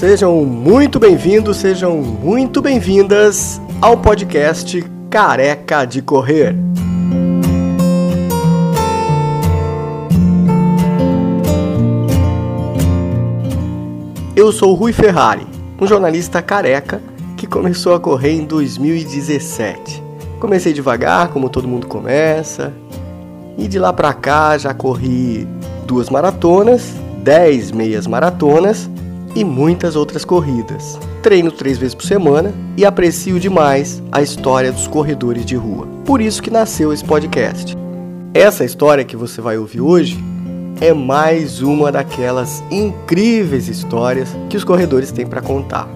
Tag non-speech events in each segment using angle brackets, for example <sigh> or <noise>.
Sejam muito bem-vindos, sejam muito bem-vindas ao podcast Careca de Correr. Eu sou Rui Ferrari, um jornalista careca que começou a correr em 2017. Comecei devagar, como todo mundo começa, e de lá pra cá já corri duas maratonas, dez meias maratonas e muitas outras corridas. Treino três vezes por semana e aprecio demais a história dos corredores de rua. Por isso que nasceu esse podcast. Essa história que você vai ouvir hoje é mais uma daquelas incríveis histórias que os corredores têm para contar.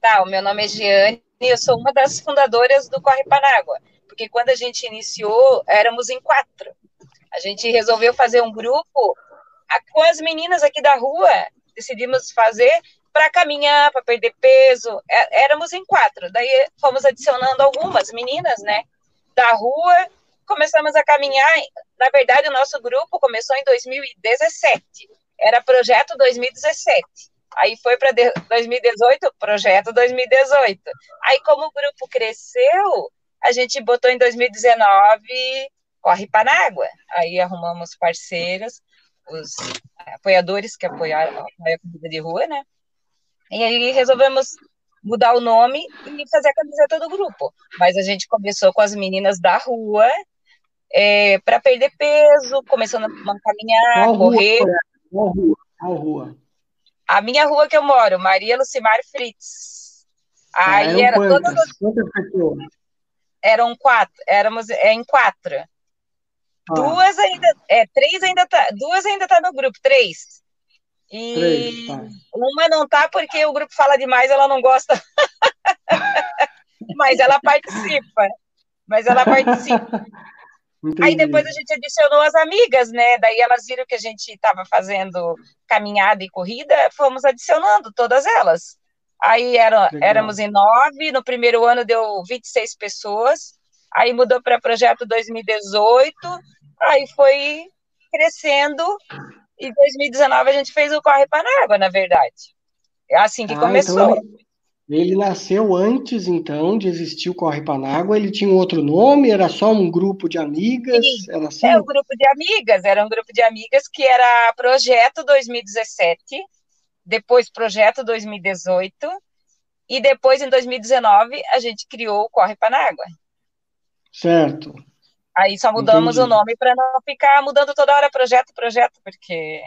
Tá, o meu nome é Giane e eu sou uma das fundadoras do Corre Panágua, porque quando a gente iniciou, éramos em quatro. A gente resolveu fazer um grupo com as meninas aqui da rua, decidimos fazer para caminhar, para perder peso. É, éramos em quatro. Daí fomos adicionando algumas meninas, né, da rua. Começamos a caminhar. Na verdade, o nosso grupo começou em 2017. Era projeto 2017. Aí foi para 2018, projeto 2018. Aí, como o grupo cresceu, a gente botou em 2019 Corre Panágua. Aí arrumamos parceiros, os apoiadores que apoiaram a corrida de rua, né? E aí resolvemos mudar o nome e fazer a camiseta do grupo. Mas a gente começou com as meninas da rua, é, para perder peso, começando a caminhar, qual correr. Rua, qual rua? Qual rua? A minha rua que eu moro, Maria Lucimar Fritz. Ah, aí era quantas? todas quantas pessoas? Eram quatro, éramos é, em quatro. Ah. Duas ainda, é, três ainda tá, duas ainda tá no grupo, três. E três, tá. uma não tá porque o grupo fala demais, ela não gosta. <laughs> Mas ela participa. Mas ela participa. Entendi. Aí depois a gente adicionou as amigas, né? Daí elas viram que a gente estava fazendo caminhada e corrida, fomos adicionando todas elas. Aí era, éramos em nove, no primeiro ano deu 26 pessoas, aí mudou para projeto 2018, Aí foi crescendo e em 2019 a gente fez o Corre Panágua, na verdade. É assim que ah, começou. Então ele, ele, nasceu antes, então, de existir o Corre Panágua. Ele tinha um outro nome? Era só um grupo de amigas? Sim, era assim? É um grupo de amigas. Era um grupo de amigas que era Projeto 2017, depois Projeto 2018 e depois, em 2019, a gente criou o Corre Panágua. Certo. Aí só mudamos Entendi. o nome para não ficar mudando toda hora projeto, projeto, porque.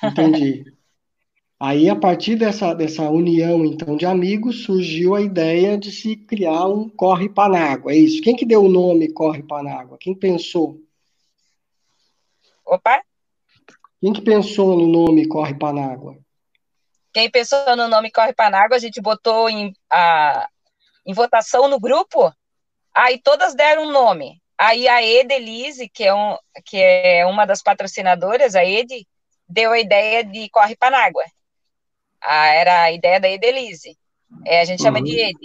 Entendi. Aí, a partir dessa, dessa união, então, de amigos, surgiu a ideia de se criar um Corre Panágua, é isso? Quem que deu o nome Corre Panágua? Quem pensou? Opa! Quem que pensou no nome Corre Panágua? Quem pensou no nome Corre Panágua, a gente botou em, a, em votação no grupo, aí todas deram um nome. Aí a Edelise, que é, um, que é uma das patrocinadoras, a Ed, deu a ideia de Corre Panágua. Ah, era a ideia da Edelise. É, a gente chama de uhum. Ed.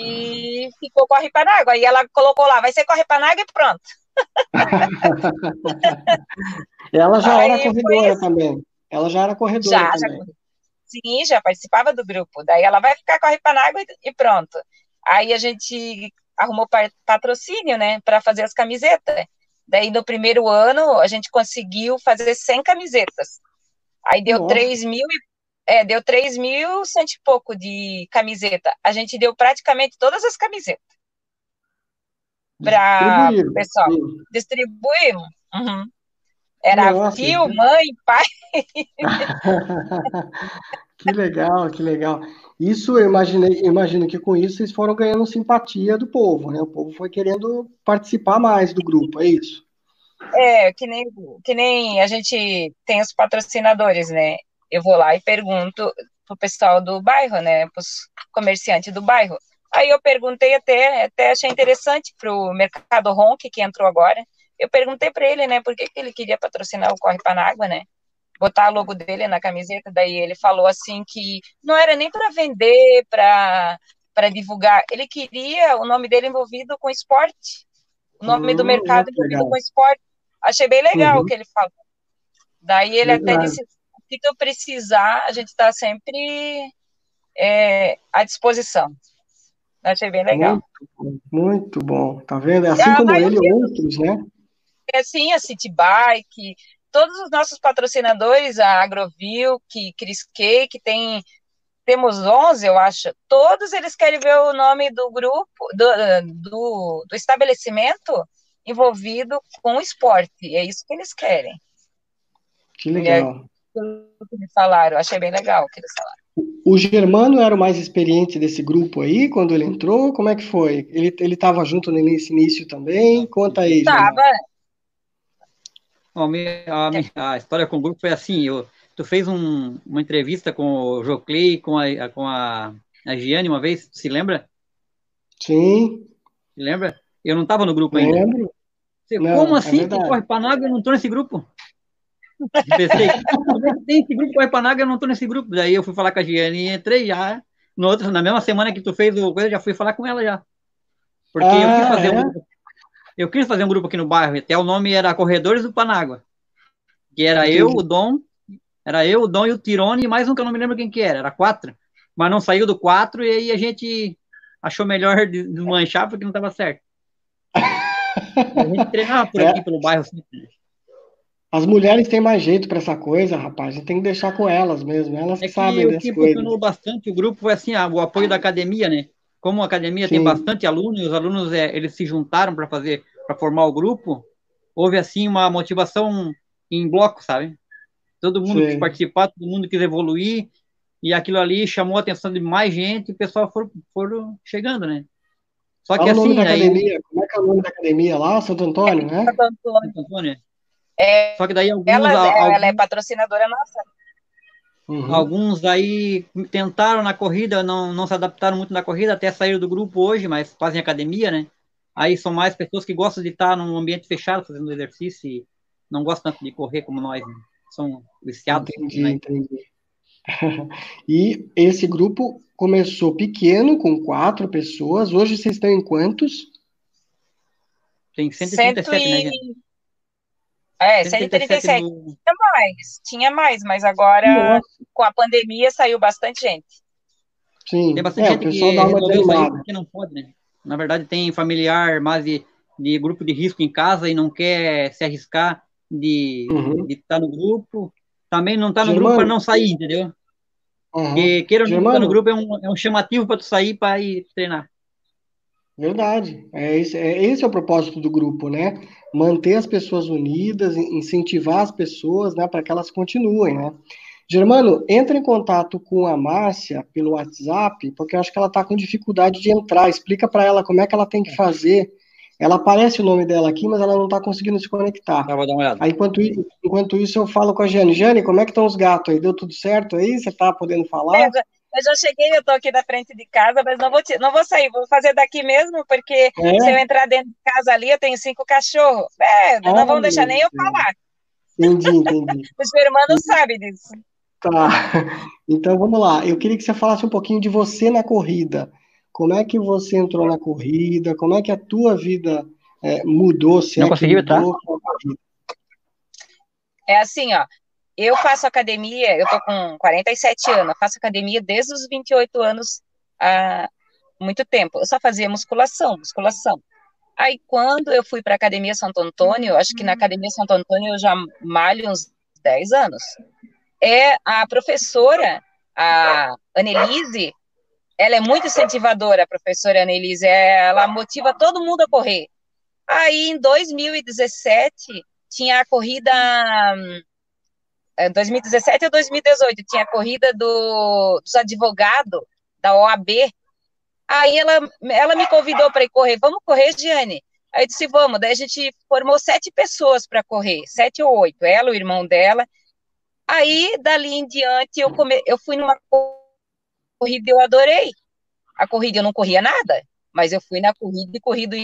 E ficou Corre Panágua. Aí ela colocou lá, vai ser Corre Panágua e pronto. <laughs> ela já Aí era corredora também. Ela já era corredora já, também. Já, sim, já participava do grupo. Daí ela vai ficar Corre Panágua e pronto. Aí a gente arrumou patrocínio, né, para fazer as camisetas. Daí, no primeiro ano, a gente conseguiu fazer 100 camisetas. Aí deu Nossa. 3 mil e é, deu 3 mil cento e pouco de camiseta. A gente deu praticamente todas as camisetas para o pessoal. Distribuímos. Uhum. Era Nossa, tio, mãe, pai. <laughs> que legal, que legal. Isso eu imaginei, imagino que com isso vocês foram ganhando simpatia do povo, né? O povo foi querendo participar mais do grupo, é isso? É, que nem, que nem a gente tem os patrocinadores, né? Eu vou lá e pergunto pro pessoal do bairro, né? Pros comerciantes do bairro. Aí eu perguntei até, até achei interessante pro Mercado Ronque, que entrou agora. Eu perguntei para ele, né, por que, que ele queria patrocinar o Corre Panágua, né? botar o logo dele na camiseta, daí ele falou assim que não era nem para vender, para para divulgar, ele queria o nome dele envolvido com esporte, o nome do hum, mercado envolvido com esporte. Achei bem legal uhum. o que ele falou. Daí ele Verdade. até disse: se tu precisar, a gente está sempre é, à disposição. Achei bem legal. Muito, muito bom. Tá vendo? É assim é, como ele, outros, né? É assim, a City Bike, todos os nossos patrocinadores, a Agrovil, que Cris Cake, tem temos 11, eu acho, todos eles querem ver o nome do grupo, do, do, do estabelecimento envolvido com o esporte, é isso que eles querem. Que legal. É, que me falaram, achei bem legal o que eles falaram. O Germano era o mais experiente desse grupo aí, quando ele entrou? Como é que foi? Ele estava junto nesse início também? Conta aí. Estava. A, a, história com o grupo foi assim, eu, tu fez um, uma entrevista com o Jocley, com a, com a, a Giane uma vez, se lembra? Sim. Se lembra? Eu não estava no grupo ainda. Lembro. Você, não, como é assim? É corre Panaga e eu não estou nesse grupo? pensei, tem esse grupo Corre Panaga eu não estou nesse grupo. Daí eu fui falar com a Giane e entrei já. No outro, na mesma semana que tu fez o coisa, eu já fui falar com ela já. Porque ah, eu quis fazer é? um eu quis fazer um grupo aqui no bairro, até o nome era Corredores do Panágua. Que era Entendi. eu, o Dom, era eu, o Dom e o Tirone, e mais um que eu não me lembro quem que era, era quatro. Mas não saiu do quatro, e aí a gente achou melhor desmanchar porque não estava certo. <laughs> a gente treinava por é. aqui, pelo bairro. Sempre. As mulheres têm mais jeito para essa coisa, rapaz. A gente tem que deixar com elas mesmo. Elas é que sabem. O que funcionou bastante o grupo foi assim, o apoio da academia, né? Como a academia Sim. tem bastante alunos, e os alunos é, eles se juntaram para fazer, para formar o grupo, houve assim uma motivação em bloco, sabe? Todo mundo Sim. quis participar, todo mundo quis evoluir, e aquilo ali chamou a atenção de mais gente, e o pessoal foram, foram chegando, né? Só que Qual assim. O nome da aí... academia? Como é que é o nome da academia lá? Santo Antônio, né? Santo Antônio. Santo Antônio. É, Só que daí alguns. Ela, alguns, ela é patrocinadora nossa. Uhum. Alguns aí tentaram na corrida, não, não se adaptaram muito na corrida, até saíram do grupo hoje, mas fazem academia, né? Aí são mais pessoas que gostam de estar num ambiente fechado, fazendo exercício, e não gostam tanto de correr como nós. Né? são viciados. Entendi, né? entendi. <laughs> e esse grupo começou pequeno, com quatro pessoas. Hoje vocês estão em quantos? Tem 137, Cento e... né, gente? É, 137. No... Tinha mais, tinha mais, mas agora Nossa. com a pandemia saiu bastante gente. Sim, tem bastante é, gente que resolveu sair porque não pode, né? Na verdade, tem familiar mais de, de grupo de risco em casa e não quer se arriscar de uhum. estar tá no grupo, também não está no Germano. grupo para não sair, entendeu? Uhum. Porque queira ou não estar tá no grupo é um, é um chamativo para tu sair para ir treinar. Verdade. É esse, é esse é o propósito do grupo, né? Manter as pessoas unidas, incentivar as pessoas, né, para que elas continuem, né? Germano, entra em contato com a Márcia pelo WhatsApp, porque eu acho que ela está com dificuldade de entrar. Explica para ela como é que ela tem que fazer ela aparece o nome dela aqui, mas ela não está conseguindo se conectar. Eu vou dar uma olhada. Aí, enquanto, isso, enquanto isso, eu falo com a Jane. Jane, como é que estão os gatos aí? Deu tudo certo aí? Você está podendo falar? Eu já, cheguei, eu estou aqui na frente de casa, mas não vou, não vou sair, vou fazer daqui mesmo, porque é? se eu entrar dentro de casa ali, eu tenho cinco cachorros. É, não ah, vão deixar nem eu falar. Entendi, entendi. <laughs> o seu irmão não sabe disso. Tá. Então vamos lá. Eu queria que você falasse um pouquinho de você na corrida. Como é que você entrou na corrida? Como é que a tua vida é, mudou? Se não é conseguiu, tá? É assim, ó. Eu faço academia, eu tô com 47 anos, faço academia desde os 28 anos há muito tempo. Eu só fazia musculação, musculação. Aí, quando eu fui para a Academia Santo Antônio, acho que na Academia Santo Antônio eu já malho uns 10 anos. É a professora, a Annelise, ela é muito incentivadora, a professora Annelise, ela motiva todo mundo a correr. Aí, em 2017, tinha a corrida. 2017 ou 2018, tinha a corrida do, dos advogados da OAB. Aí ela, ela me convidou para ir correr. Vamos correr, Giane? Aí eu disse, vamos. Daí a gente formou sete pessoas para correr, sete ou oito, ela, o irmão dela. Aí, dali em diante, eu, come... eu fui numa corrida e eu adorei. A corrida eu não corria nada, mas eu fui na corrida e corri do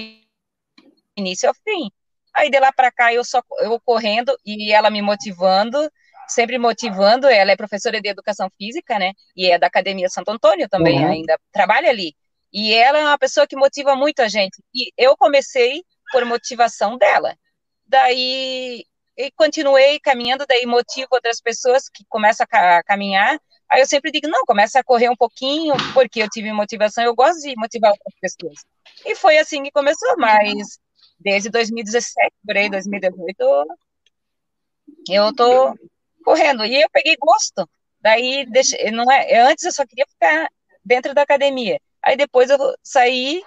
início ao fim. Aí de lá para cá eu só eu correndo e ela me motivando, sempre motivando. Ela é professora de educação física, né? E é da Academia Santo Antônio também, uhum. ainda trabalha ali. E ela é uma pessoa que motiva muito a gente. E eu comecei por motivação dela. daí e continuei caminhando, daí motivo outras pessoas que começam a caminhar, aí eu sempre digo, não, começa a correr um pouquinho, porque eu tive motivação, eu gosto de motivar outras pessoas. E foi assim que começou, mas desde 2017, por aí, 2018, eu tô correndo, e eu peguei gosto, daí, deixei, não é, antes eu só queria ficar dentro da academia, aí depois eu saí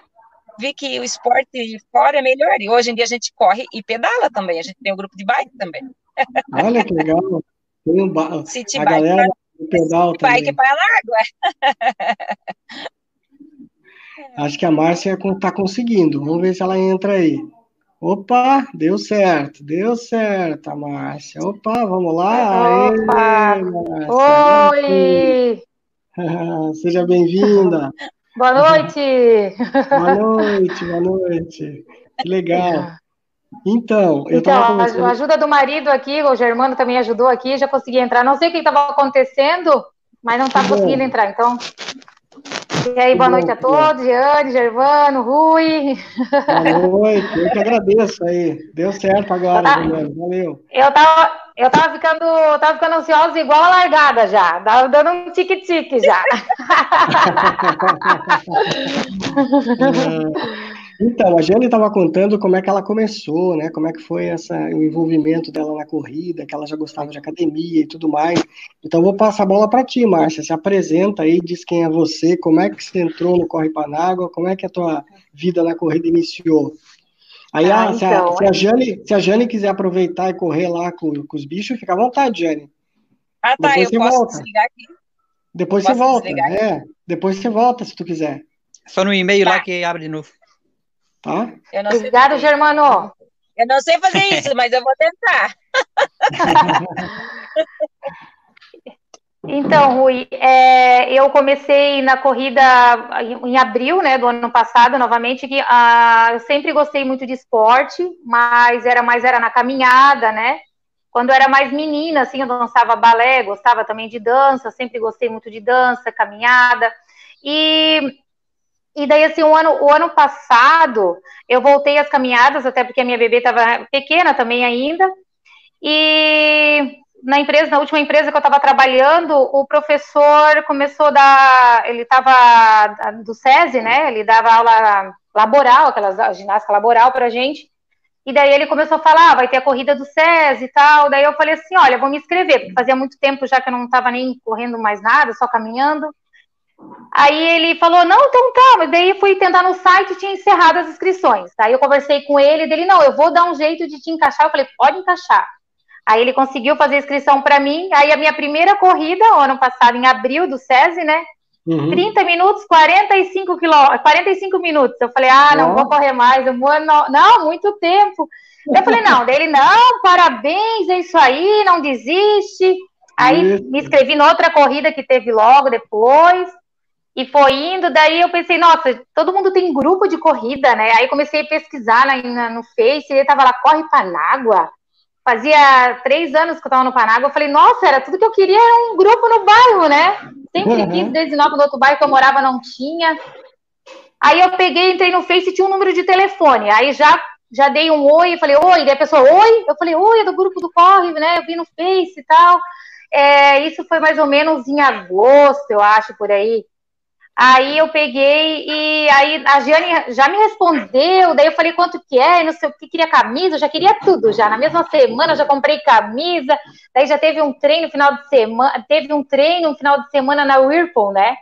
vi que o esporte fora é melhor. E hoje em dia a gente corre e pedala também. A gente tem um grupo de bike também. Olha que legal. Tem um ba... City a bike galera do pedal City também. Bike para água. Acho que a Márcia está conseguindo. Vamos ver se ela entra aí. Opa, deu certo, deu certo, a Márcia. Opa, vamos lá. Opa. Aê, Márcia. Oi! <laughs> Seja bem-vinda. <laughs> Boa noite! <laughs> Boa noite, boa noite. Que legal. Então, eu então a ajuda do marido aqui, o Germano também ajudou aqui, já consegui entrar. Não sei o que estava acontecendo, mas não está conseguindo entrar. Então, e aí, boa noite a todos, Giane, Gervano, Rui. Boa noite, eu que agradeço aí. Deu certo agora, tá. Valeu. Eu tava, eu tava ficando, tava ficando ansiosa igual a largada já, tava dando um tique-tique já. <laughs> <laughs> Então, a Jane estava contando como é que ela começou, né? Como é que foi essa, o envolvimento dela na corrida, que ela já gostava de academia e tudo mais. Então, vou passar a bola para ti, Márcia. Se apresenta aí, diz quem é você, como é que você entrou no Corre Panágua, como é que a tua vida na corrida iniciou. Aí, ah, se, então, a, se, a Jane, se a Jane quiser aproveitar e correr lá com, com os bichos, fica à vontade, Jane. Ah, tá, Depois eu posso volta. desligar aqui. Depois você volta, é. Depois você volta, se tu quiser. Só no e-mail tá. lá que abre de novo. Tá? Obrigado, Germano. Eu não sei fazer isso, mas eu vou tentar. <laughs> Então, Rui, é, eu comecei na corrida em abril né, do ano passado, novamente, que ah, eu sempre gostei muito de esporte, mas era mais era na caminhada, né? Quando eu era mais menina, assim, eu dançava balé, gostava também de dança, sempre gostei muito de dança, caminhada. E, e daí, assim, o ano, o ano passado, eu voltei às caminhadas, até porque a minha bebê estava pequena também ainda, e na empresa, na última empresa que eu estava trabalhando, o professor começou a dar, ele estava do SESI, né? Ele dava aula laboral, aquela ginástica laboral para a gente. E daí ele começou a falar, ah, vai ter a corrida do SESI e tal. Daí eu falei assim, olha, vou me inscrever, porque fazia muito tempo já que eu não estava nem correndo mais nada, só caminhando. Aí ele falou, não, então tá, mas daí fui tentar no site e tinha encerrado as inscrições. Aí eu conversei com ele, dele, não, eu vou dar um jeito de te encaixar. Eu falei, pode encaixar. Aí ele conseguiu fazer a inscrição para mim. Aí a minha primeira corrida, ano passado, em abril, do SESI, né? Uhum. 30 minutos, 45 quilômetros, 45 minutos. Eu falei, ah, não oh. vou correr mais, eu vou, não, não, muito tempo. Eu falei, não, dele, não, parabéns, é isso aí, não desiste. Aí isso. me inscrevi em outra corrida que teve logo depois. E foi indo, daí eu pensei, nossa, todo mundo tem grupo de corrida, né? Aí comecei a pesquisar na, na, no Face, e ele tava lá, corre Panágua fazia três anos que eu estava no Panágua, eu falei, nossa, era tudo que eu queria, era um grupo no bairro, né? Sempre uhum. quis, desde nova no outro bairro que eu morava não tinha. Aí eu peguei, entrei no Face e tinha um número de telefone. Aí já já dei um oi, falei, oi, daí a pessoa, oi? Eu falei, oi, é do grupo do Corre, né? Eu vi no Face e tal. É, isso foi mais ou menos em agosto, eu acho, por aí. Aí eu peguei e aí a Giane já me respondeu, daí eu falei quanto que é, não sei o que, queria camisa, já queria tudo já. Na mesma semana já comprei camisa, daí já teve um treino final de semana, teve um treino no final de semana na Whirlpool, né?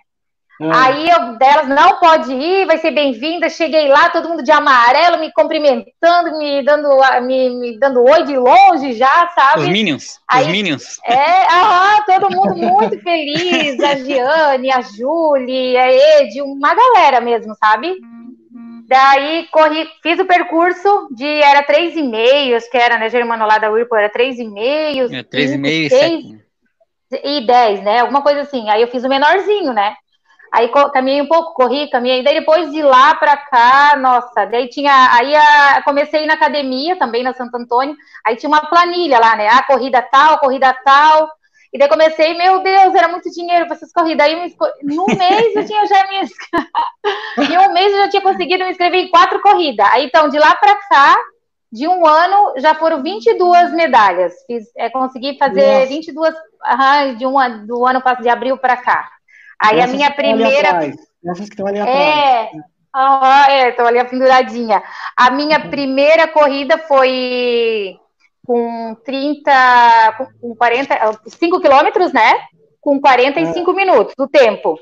Ah. Aí eu delas não pode ir, vai ser bem-vinda. Cheguei lá, todo mundo de amarelo, me cumprimentando, me dando, me, me dando oi de longe já, sabe? Os Minions. Aí, os Minions. É, aham, todo mundo muito feliz. A Giane, a Julie, a Ed, uma galera mesmo, sabe? Daí corri, fiz o percurso de era três e meio, acho que era, né, Germano lá da Whirlpool, era três e meio. É, três e meio e sete. E dez, né? Alguma coisa assim. Aí eu fiz o menorzinho, né? Aí caminhei um pouco, corri, caminhei. Daí depois de lá para cá, nossa, daí tinha. Aí a, comecei na academia também, na Santo Antônio. Aí tinha uma planilha lá, né? Ah, corrida tal, corrida tal. E daí comecei, meu Deus, era muito dinheiro para essas corridas. Aí no mês eu tinha já me <laughs> Em um mês eu já tinha conseguido me inscrever em quatro corridas. Aí então, de lá para cá, de um ano já foram 22 medalhas. Fiz, é, consegui fazer Nossa. 22 uh, de um, do ano de abril para cá. Aí Essas a minha primeira. Essas que estão ali atrás. É, ah, é, estou ali penduradinha. A minha uhum. primeira corrida foi com 30, com 40, 5 quilômetros, né? Com 45 é. minutos do tempo.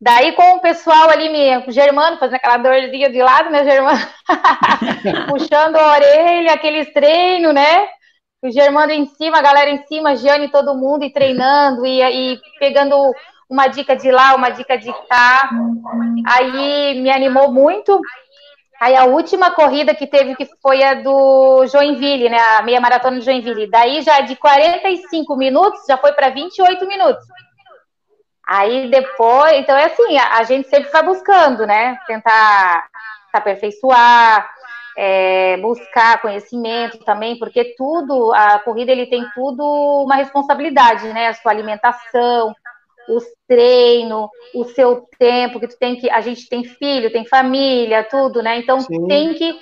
Daí, com o pessoal ali, me, o Germano, fazendo aquela dorzinha de lado, meu Germano, <laughs> puxando a orelha, aqueles treinos, né? O Germano em cima, a galera em cima, Jane, todo mundo, e treinando, e, e pegando uma dica de lá, uma dica de cá. Aí me animou muito. Aí a última corrida que teve, que foi a do Joinville, né? A meia maratona de Joinville. Daí já de 45 minutos, já foi para 28 minutos. Aí depois, então é assim, a, a gente sempre vai buscando, né? Tentar se aperfeiçoar, é, buscar conhecimento também, porque tudo, a corrida ele tem tudo uma responsabilidade, né? A sua alimentação, os treinos, o seu tempo, que tu tem que. A gente tem filho, tem família, tudo, né? Então Sim. tem que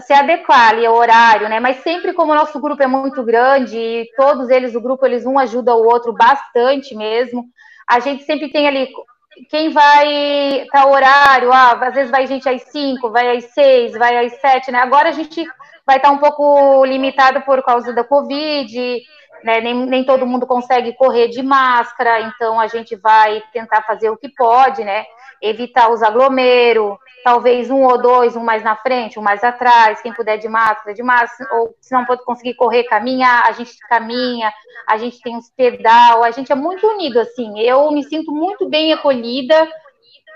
se adequar ali ao horário, né? Mas sempre como o nosso grupo é muito grande, e todos eles, o grupo, eles um ajuda o outro bastante mesmo a gente sempre tem ali quem vai para o horário, ah, às vezes vai gente às 5, vai às 6, vai às 7, né? Agora a gente vai estar tá um pouco limitado por causa da Covid, né? Nem, nem todo mundo consegue correr de máscara, então a gente vai tentar fazer o que pode, né? Evitar os aglomeros, talvez um ou dois, um mais na frente, um mais atrás, quem puder de máscara, de máscara, ou se não pode conseguir correr, caminhar, a gente caminha, a gente tem uns pedal, a gente é muito unido, assim, eu me sinto muito bem acolhida,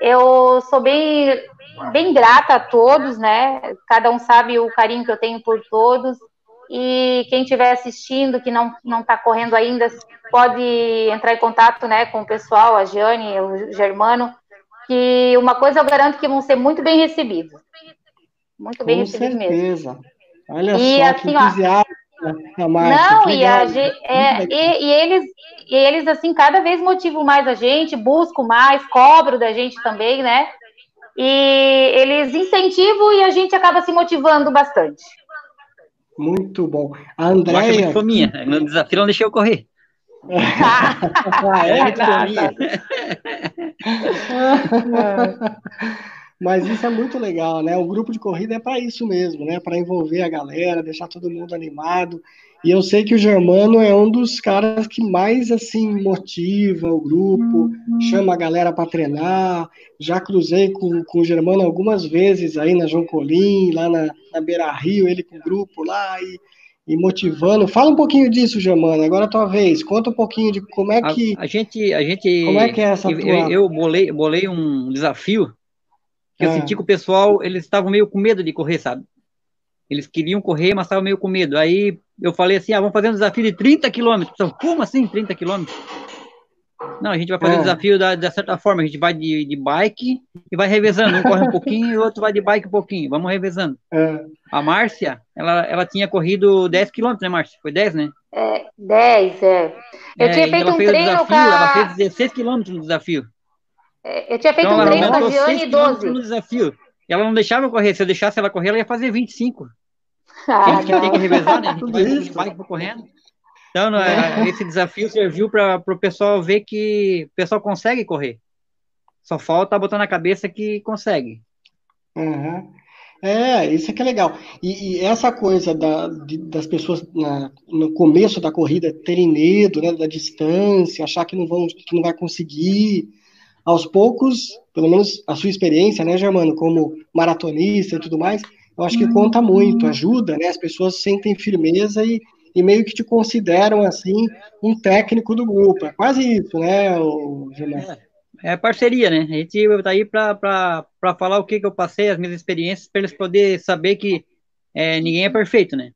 eu sou bem, bem grata a todos, né, cada um sabe o carinho que eu tenho por todos, e quem estiver assistindo, que não não está correndo ainda, pode entrar em contato, né, com o pessoal, a Jane, o Germano, que uma coisa eu garanto que vão ser muito bem recebidos. Muito bem recebidos mesmo. Olha e, só, assim, que entusiasmo. Não, e, a, é, e, e, eles, e eles, assim, cada vez motivam mais a gente, buscam mais, cobram da gente também, né? E eles incentivam e a gente acaba se motivando bastante. Muito bom. A Andréia... Foi minha, no desafio não deixei eu correr. ah, <laughs> é, <laughs> Mas isso é muito legal, né? O grupo de corrida é para isso mesmo, né? Para envolver a galera, deixar todo mundo animado. E eu sei que o Germano é um dos caras que mais assim motiva o grupo, uhum. chama a galera para treinar. Já cruzei com, com o Germano algumas vezes aí na João Colim, lá na, na Beira Rio, ele com o grupo lá e e motivando. Fala um pouquinho disso, Germano. Agora é a tua vez. Conta um pouquinho de como é que. A, a gente, a gente. Como é que é essa eu, tua... eu bolei, bolei um desafio que é. eu senti que o pessoal eles estavam meio com medo de correr, sabe? Eles queriam correr, mas estavam meio com medo. Aí eu falei assim: ah, vamos fazer um desafio de 30 quilômetros. Como assim 30 quilômetros? Não, a gente vai fazer é. o desafio da, da certa forma. A gente vai de, de bike e vai revezando. Um corre um pouquinho e o outro vai de bike um pouquinho. Vamos revezando. É. A Márcia, ela, ela tinha corrido 10 quilômetros, né, Márcia? Foi 10, né? É, 10, é. Eu é, tinha feito um treino desafio, com a... Ela fez 16 quilômetros no desafio. É, eu tinha feito então, um treino com a Giane 12. no desafio. E ela não deixava eu correr. Se eu deixasse ela correr, ela ia fazer 25. Ah, tem, tem que revezar, né? A gente <laughs> vai correndo. Então, é, esse desafio serviu para o pessoal ver que o pessoal consegue correr. Só falta botar na cabeça que consegue. Uhum. É, isso é que é legal. E, e essa coisa da, de, das pessoas na, no começo da corrida terem medo né, da distância, achar que não, vão, que não vai conseguir, aos poucos, pelo menos a sua experiência, né, Germano, como maratonista e tudo mais, eu acho que conta muito, ajuda, né? As pessoas sentem firmeza e, e meio que te consideram assim um técnico do grupo. É quase isso, né, o é, é parceria, né? A gente está aí para falar o que, que eu passei, as minhas experiências, para eles poderem saber que é, ninguém é perfeito, né?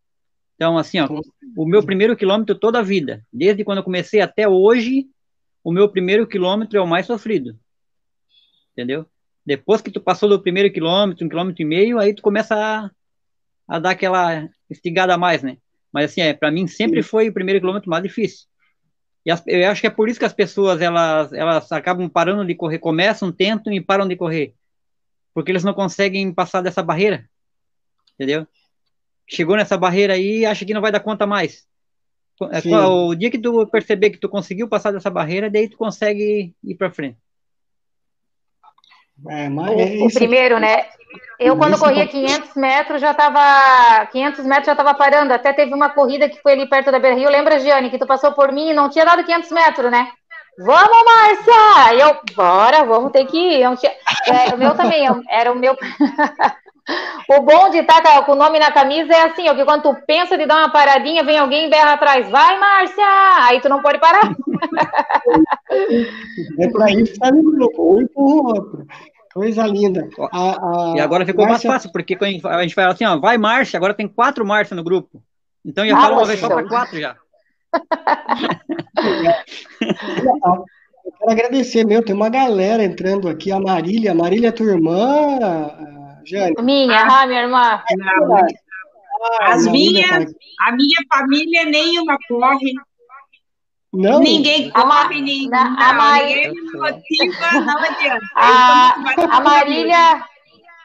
Então, assim, ó, o meu primeiro quilômetro toda a vida, desde quando eu comecei até hoje, o meu primeiro quilômetro é o mais sofrido. Entendeu? Depois que tu passou do primeiro quilômetro, um quilômetro e meio, aí tu começa a, a dar aquela estigada a mais, né? Mas assim, é, para mim sempre foi o primeiro quilômetro mais difícil. E as, eu acho que é por isso que as pessoas elas, elas acabam parando de correr, começam, tentam e param de correr. Porque eles não conseguem passar dessa barreira. Entendeu? chegou nessa barreira aí e acha que não vai dar conta mais. É, Sim. O dia que tu perceber que tu conseguiu passar dessa barreira, daí tu consegue ir para frente. É, mas o, é o primeiro, né? Eu, quando corria 500 metros, já estava. 500 metros já estava parando. Até teve uma corrida que foi ali perto da Beira Rio. Lembra, Giane, que tu passou por mim e não tinha dado 500 metros, né? Vamos, Márcia! E eu, bora, vamos ter que ir. Tinha... é, o meu também, era o meu. <laughs> o bom de estar tá com o nome na camisa é assim, ó, que quando tu pensa de dar uma paradinha, vem alguém e berra atrás, vai, Márcia! Aí tu não pode parar. é para isso que tá no grupo, um empurra o outro. Coisa linda. A, a, e agora ficou Márcia... mais fácil, porque a gente fala assim, ó, vai Márcia, agora tem quatro Márcia no grupo. Então já ah, fala uma vez só para quatro já. Eu quero agradecer, meu, tem uma galera entrando aqui, a Marília, a Marília é tua irmã, Jane? Minha, ah, minha irmã. Ah, As minhas, a minha família nenhuma corre, não. Ninguém corre, ninguém, a, não, motiva, não adianta. A, a Marília,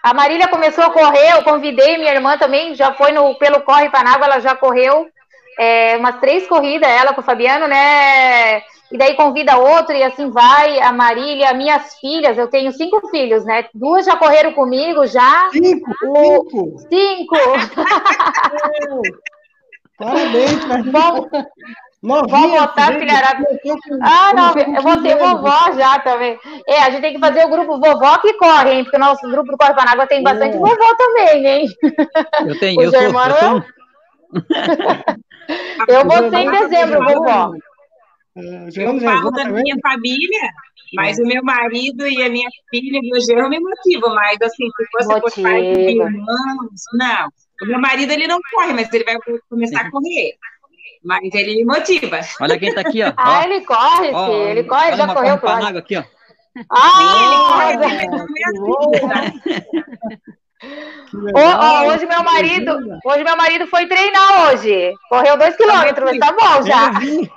a Marília começou a correr, eu convidei minha irmã também, já foi no, pelo Corre Panágua, ela já correu é, umas três corridas, ela com o Fabiano, né? E daí convida outro e assim vai, a Marília, minhas filhas, eu tenho cinco filhos, né? Duas já correram comigo, já. Cinco? O, cinco? Cinco! <laughs> Parabéns, Bom, Vamos botar, filharada. Ah, não, eu vou ser vovó já também. É, a gente tem que fazer o grupo vovó que corre, hein? Porque o nosso grupo do Corre Panágua tem bastante é. vovó também, hein? Eu tenho, <laughs> eu sou, eu, sou... <laughs> eu vou ser em dezembro, vovó. Eu falo da minha família, mas o meu marido e a minha filha e o genro me motivam, mas assim, se fosse por pai e irmãos, não. O meu marido, ele não corre, mas ele vai começar a correr. Mas ele me motiva. Olha quem tá aqui, ó. <laughs> Ah, ele corre, ó, sim. Ele corre, já correu, corre. água aqui, ó. Ah, sim, ele corre. Oh, oh, hoje meu marido, hoje meu marido foi treinar hoje. Correu dois quilômetros, mas tá bom já.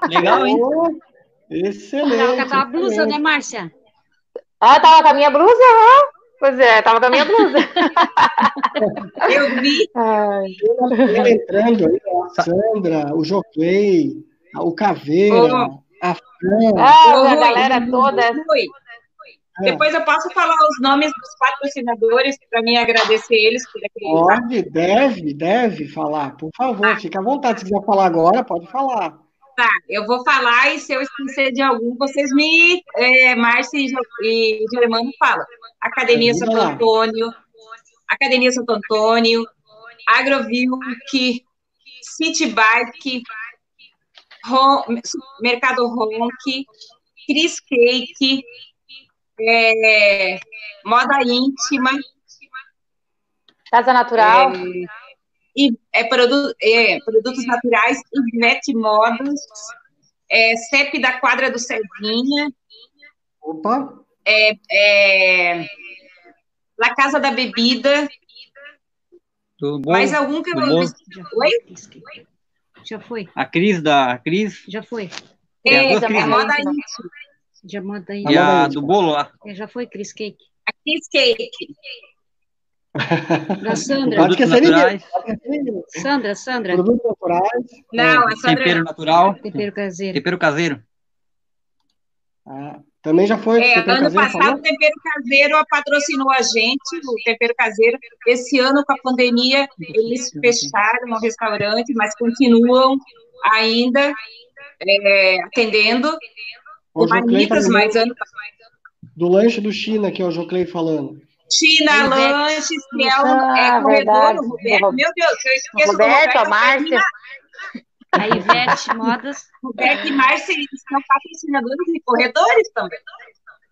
Legal, hein? Excelente. Tava com a tua blusa, né, Márcia? Ah, tava com a minha blusa, ó. Pois é, tava com a minha blusa. <laughs> Eu vi. Ai. entrando aí, a Sandra, o Jocley, o Caveira, oh. a Fran. Ah, a galera toda. Foi. É. Depois eu posso falar os nomes dos patrocinadores para mim agradecer eles por acreditar. Pode, deve, deve falar, por favor, ah. fica à vontade. Se quiser falar agora, pode falar. Tá, eu vou falar e se eu esquecer de algum, vocês me, é, Márcia e Germano falam. Academia Santo Antônio, Academia Santo Antônio, Agrovilk, City Bike, Ron, Mercado Ronk, Cris Cake, é, Moda Íntima. Casa Natural. É, e, é, produ, é, produtos naturais, Ivete Modas, é, CEP da quadra do Serginha. Opa! É, é, La Casa da Bebida. Tudo bom? Mais algum que eu não Oi? Já foi. A Cris da a Cris? Já foi. É, é, Cris, moda íntima. Já manda aí. E a do bolo lá? É, já foi Cris Cake. A Cris Cake. Da Sandra. Acho que é naturais. Sandra, Sandra. Produtos naturais. Não, a Sandra. Tempero natural. Tempero caseiro. Tempero caseiro. Ah, também já foi. É, ano caseiro, passado falou? o Tempero Caseiro patrocinou a gente, o Tempero Caseiro. Esse ano, com a pandemia, eles fecharam o restaurante, mas continuam ainda é, atendendo. O Manitas, tá ano Do lanche do China, que é o Joclei falando. China Lanches, que é o é, corredor, o Roberto. Meu Deus, eu esqueço Roberto, do Roberto. A Márcia. A Ivete Modas. <laughs> Roberto e Márcia, eles são patrocinadores e corredores também.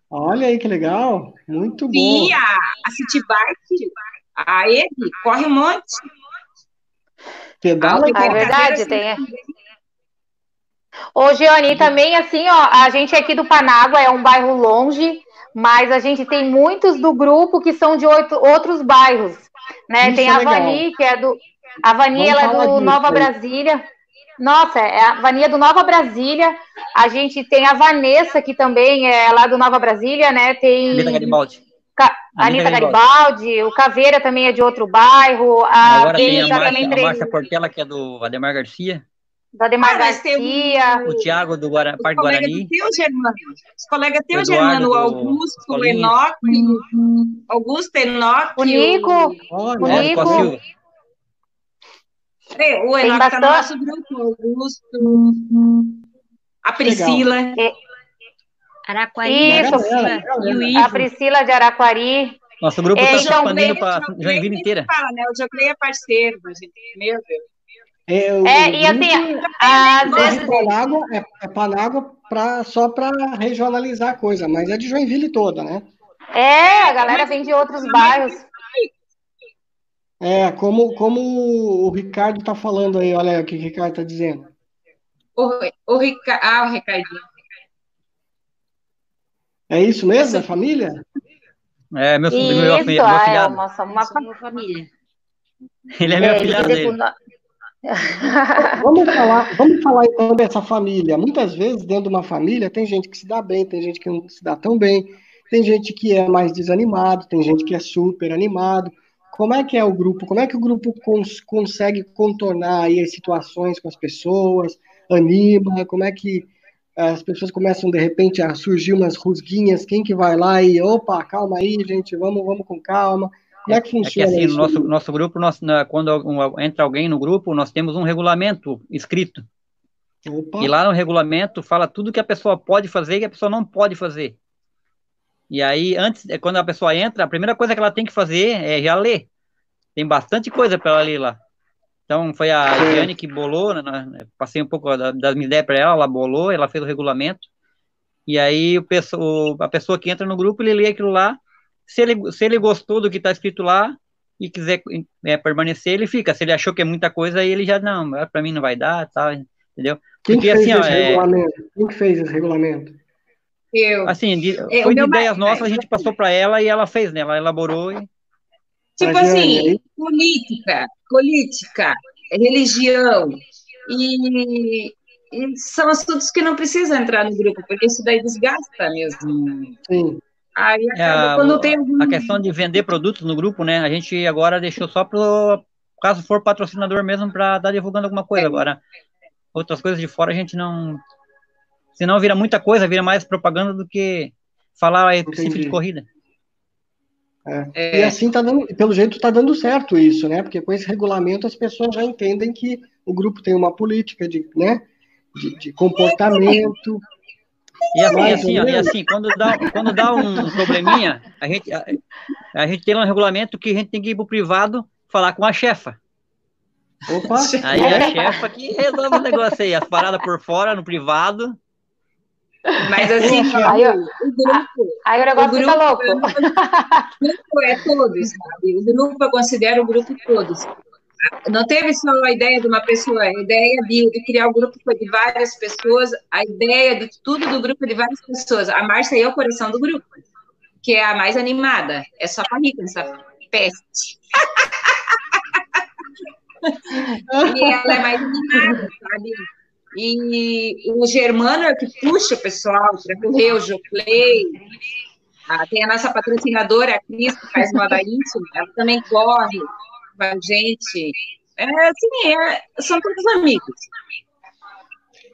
Olha aí que legal, muito bom. Sim, a, a City Bike, a ele, corre um monte. Pedala. Ah, é verdade, tem. Ô, Giane, também assim, ó, a gente aqui do Panágua é um bairro longe, mas a gente tem muitos do grupo que são de oito, outros bairros, né? Isso tem é a Vani, que é do a Vani, ela é do disso, Nova aí. Brasília. Nossa, é a Vania do Nova Brasília. A gente tem a Vanessa, que também é lá do Nova Brasília, né? Tem. Garibaldi. Anitta Garibaldi, o Caveira também é de outro bairro. A Agora tem a Márcia, a Márcia Portela, que é do Ademar Garcia. Ah, Garcia. O, o Tiago do Guara, Parque Guarani. Teu, Germano. Os colegas teu, Germano, o Augusto, o Enoque, Augusto, Enoque. O Nico. O, o Nico. É, o Enoque está no nosso grupo, o Augusto. A Priscila. É. Araquari. Isso, a Priscila de Araquari. Nosso grupo está é, se então, expandindo para Joinville inteira. Fala, né? O Jocley é parceiro. Meu Deus. É, é e assim, às vezes... Panágua é, é Panágua pra, só para regionalizar a coisa, mas é de Joinville toda, né? É, a galera vem de outros bairros. É, como, como o Ricardo está falando aí, olha aí o que o Ricardo está dizendo. O, o Rica... Ah, o Ricardinho. É isso mesmo, a família? É, meu, isso, meu, meu, meu filhado. É, nossa, uma família. Ele é meu é, filhado dele. Vamos, falar, vamos falar então dessa família. Muitas vezes, dentro de uma família, tem gente que se dá bem, tem gente que não se dá tão bem, tem gente que é mais desanimado, tem gente que é super animado. Como é que é o grupo? Como é que o grupo cons consegue contornar aí as situações com as pessoas? Anima? Como é que as pessoas começam de repente a surgir umas rusguinhas? Quem que vai lá e opa, calma aí, gente, vamos, vamos com calma. Como é que funciona é que, assim? No nosso, nosso grupo, nós, quando entra alguém no grupo, nós temos um regulamento escrito. Opa. E lá no regulamento fala tudo que a pessoa pode fazer e que a pessoa não pode fazer. E aí, antes, é, quando a pessoa entra, a primeira coisa que ela tem que fazer é já ler. Tem bastante coisa para ela ler lá. Então, foi a Jane que bolou, né, né, passei um pouco das minhas ideias para ela, ela bolou, ela fez o regulamento. E aí, o, a pessoa que entra no grupo, ele lê aquilo lá, se ele, se ele gostou do que está escrito lá e quiser é, permanecer, ele fica. Se ele achou que é muita coisa, aí ele já, não, para mim não vai dar, tá, entendeu? Quem Porque, fez assim, esse ó, é regulamento? É... Quem fez esse regulamento? Eu. Assim, de, é, foi de ideias nossas, a gente passou para ela e ela fez, né? Ela elaborou e... Tipo assim, política, política, religião, e, e, são assuntos que não precisam entrar no grupo, porque isso daí desgasta mesmo. Sim. Aí é, acaba, é, quando tem algum... A questão de vender produtos no grupo, né? A gente agora deixou só pro caso for patrocinador mesmo para estar tá divulgando alguma coisa. É. Agora, outras coisas de fora a gente não. Senão vira muita coisa, vira mais propaganda do que falar aí simples de corrida. É. É. E assim tá dando, pelo jeito está dando certo isso, né? Porque com esse regulamento as pessoas já entendem que o grupo tem uma política de, né, de, de comportamento. E assim, assim, ó, e assim, quando dá, quando dá um probleminha, a gente, a, a, gente tem um regulamento que a gente tem que ir pro privado falar com a chefa. Opa! Aí a chefa que resolve o negócio aí, as paradas por fora, no privado. Mas assim, aí, o grupo. Aí o negócio o grupo, fica louco. O grupo é todos, sabe? O grupo eu considero o grupo todos não teve só a ideia de uma pessoa, a ideia de, criar o um grupo foi de várias pessoas, a ideia de tudo do grupo de várias pessoas. A Márcia é o coração do grupo, que é a mais animada. É só para rica essa peste. <laughs> e ela é mais animada, sabe? E o Germano é o que puxa o pessoal correr o Joclay. Ah, tem a nossa patrocinadora, a Cris, que faz moda íntima, ela também corre a gente. É, assim, é, são todos amigos.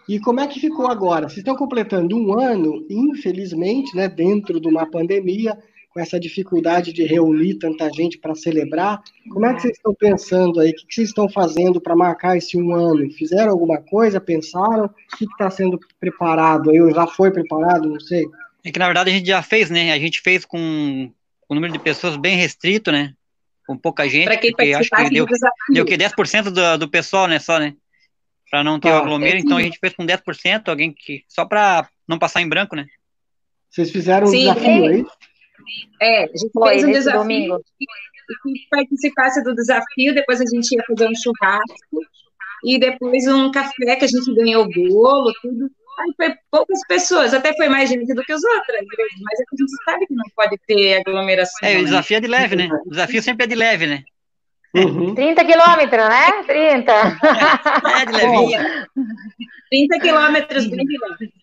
E como é que ficou agora? Vocês estão completando um ano, infelizmente, né, dentro de uma pandemia, com essa dificuldade de reunir tanta gente para celebrar. Como é que vocês estão pensando aí? O que vocês estão fazendo para marcar esse um ano? Fizeram alguma coisa? Pensaram? O que está sendo preparado aí? Ou já foi preparado? Não sei. É que na verdade a gente já fez, né? A gente fez com um número de pessoas bem restrito, né? Com pouca gente, pra quem porque acho que deu, deu que 10% do, do pessoal, né, só, né? Para não ter tá, o aglomero, é então a gente fez com 10%, alguém que só para não passar em branco, né? Vocês fizeram um Sim, desafio aí? É, a gente Foi, fez um desafio domingo. e que participasse do desafio, depois a gente ia fazer um churrasco e depois um café que a gente ganhou bolo, tudo. Aí foi poucas pessoas, até foi mais gente do que os outros, mas é que a gente sabe que não pode ter aglomeração. É, o né? desafio é de leve, né? O desafio sempre é de leve, né? Uhum. 30 quilômetros, né? 30. É, de levinha. 30 quilômetros bem de leve.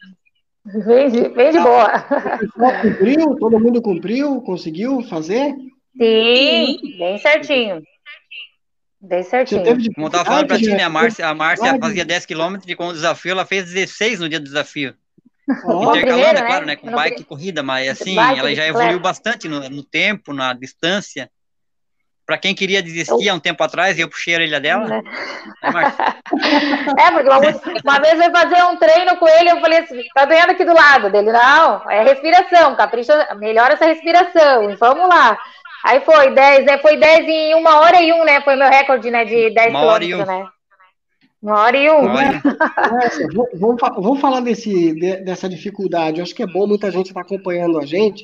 Bem de, bem de boa. cumpriu? Todo mundo cumpriu? Conseguiu fazer? Sim, bem certinho. Bem certinho. Como eu estava falando para ti, né? A Márcia, a Márcia fazia 10 quilômetros e com o desafio ela fez 16 no dia do desafio. Oh, Intercalando, primeiro, é claro, né? Com bike e corrida, mas assim, ela já evoluiu bastante no, no tempo, na distância. Para quem queria desistir eu... há um tempo atrás, eu puxei a orelha dela. Né? É, <laughs> é porque uma, uma vez eu fazer um treino com ele, eu falei assim, tá doendo aqui do lado dele. Não, é respiração, capricha, melhora essa respiração, vamos lá. Aí foi 10, né? Foi 10 em uma hora e um, né? Foi meu recorde, né? De 10 quilômetros, um. né? Uma hora e um. vamos, vamos falar desse, dessa dificuldade. Eu acho que é bom, muita gente está acompanhando a gente.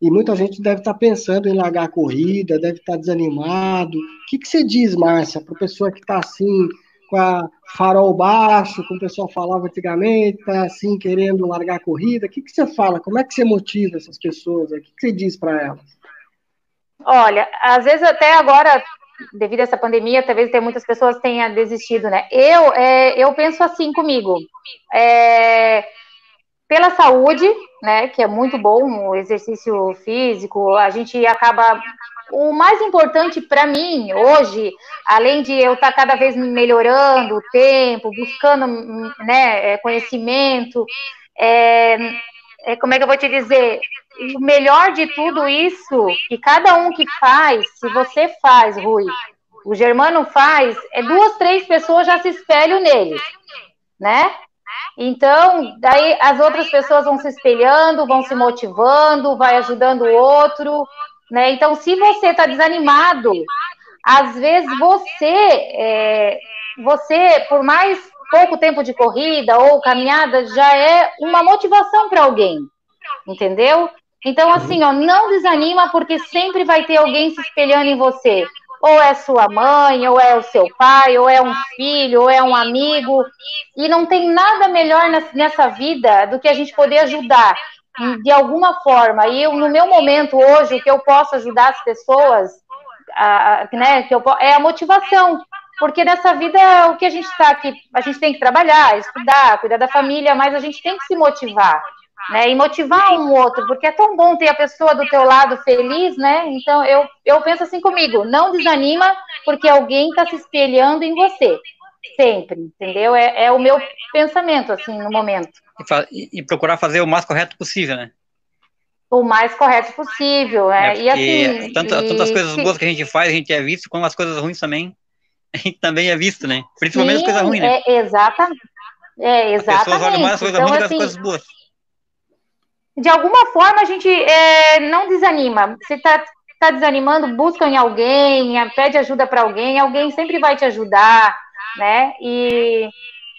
E muita gente deve estar tá pensando em largar a corrida, deve estar tá desanimado. O que, que você diz, Márcia, para a pessoa que está assim, com a farol baixo, como o pessoal falava antigamente, está assim, querendo largar a corrida? O que, que você fala? Como é que você motiva essas pessoas? O que, que você diz para elas? Olha, às vezes até agora, devido a essa pandemia, talvez tem muitas pessoas tenham desistido, né? Eu, é, eu penso assim comigo. É, pela saúde, né, que é muito bom o exercício físico, a gente acaba o mais importante para mim hoje, além de eu estar tá cada vez melhorando o tempo, buscando né, é, conhecimento, é, é, como é que eu vou te dizer? O melhor de tudo isso, que cada um que faz, se você faz, Rui, o Germano faz, é duas, três pessoas já se espelham nele, né? Então, daí as outras pessoas vão se espelhando, vão se motivando, vai ajudando o outro, né? Então, se você está desanimado, às vezes você, é, você, por mais pouco tempo de corrida ou caminhada, já é uma motivação para alguém, entendeu? Então, assim, ó, não desanima, porque sempre vai ter alguém se espelhando em você ou é sua mãe, ou é o seu pai, ou é um filho, ou é um amigo, e não tem nada melhor nessa vida do que a gente poder ajudar de alguma forma. E eu, no meu momento hoje, o que eu posso ajudar as pessoas, a, a, né, que eu, é a motivação. Porque nessa vida, o que a gente está aqui, a gente tem que trabalhar, estudar, cuidar da família, mas a gente tem que se motivar né? E motivar um outro, porque é tão bom ter a pessoa do teu lado feliz, né? Então eu, eu penso assim comigo, não desanima, porque alguém está se espelhando em você. Sempre, entendeu? É, é o meu pensamento, assim, no momento. E, e, procurar fazer o mais correto possível, né? O mais correto possível, né? É, e assim. Tanto, e, tantas coisas boas que a gente faz, a gente é visto, como as coisas ruins também, a <laughs> gente também é visto, né? Principalmente Sim, as coisas ruins, né? É, exatamente. É, exatamente. As pessoas olham mais as coisas então, ruins assim, que as coisas boas de alguma forma a gente é, não desanima. Você está tá desanimando, busca em alguém, pede ajuda para alguém, alguém sempre vai te ajudar, né? E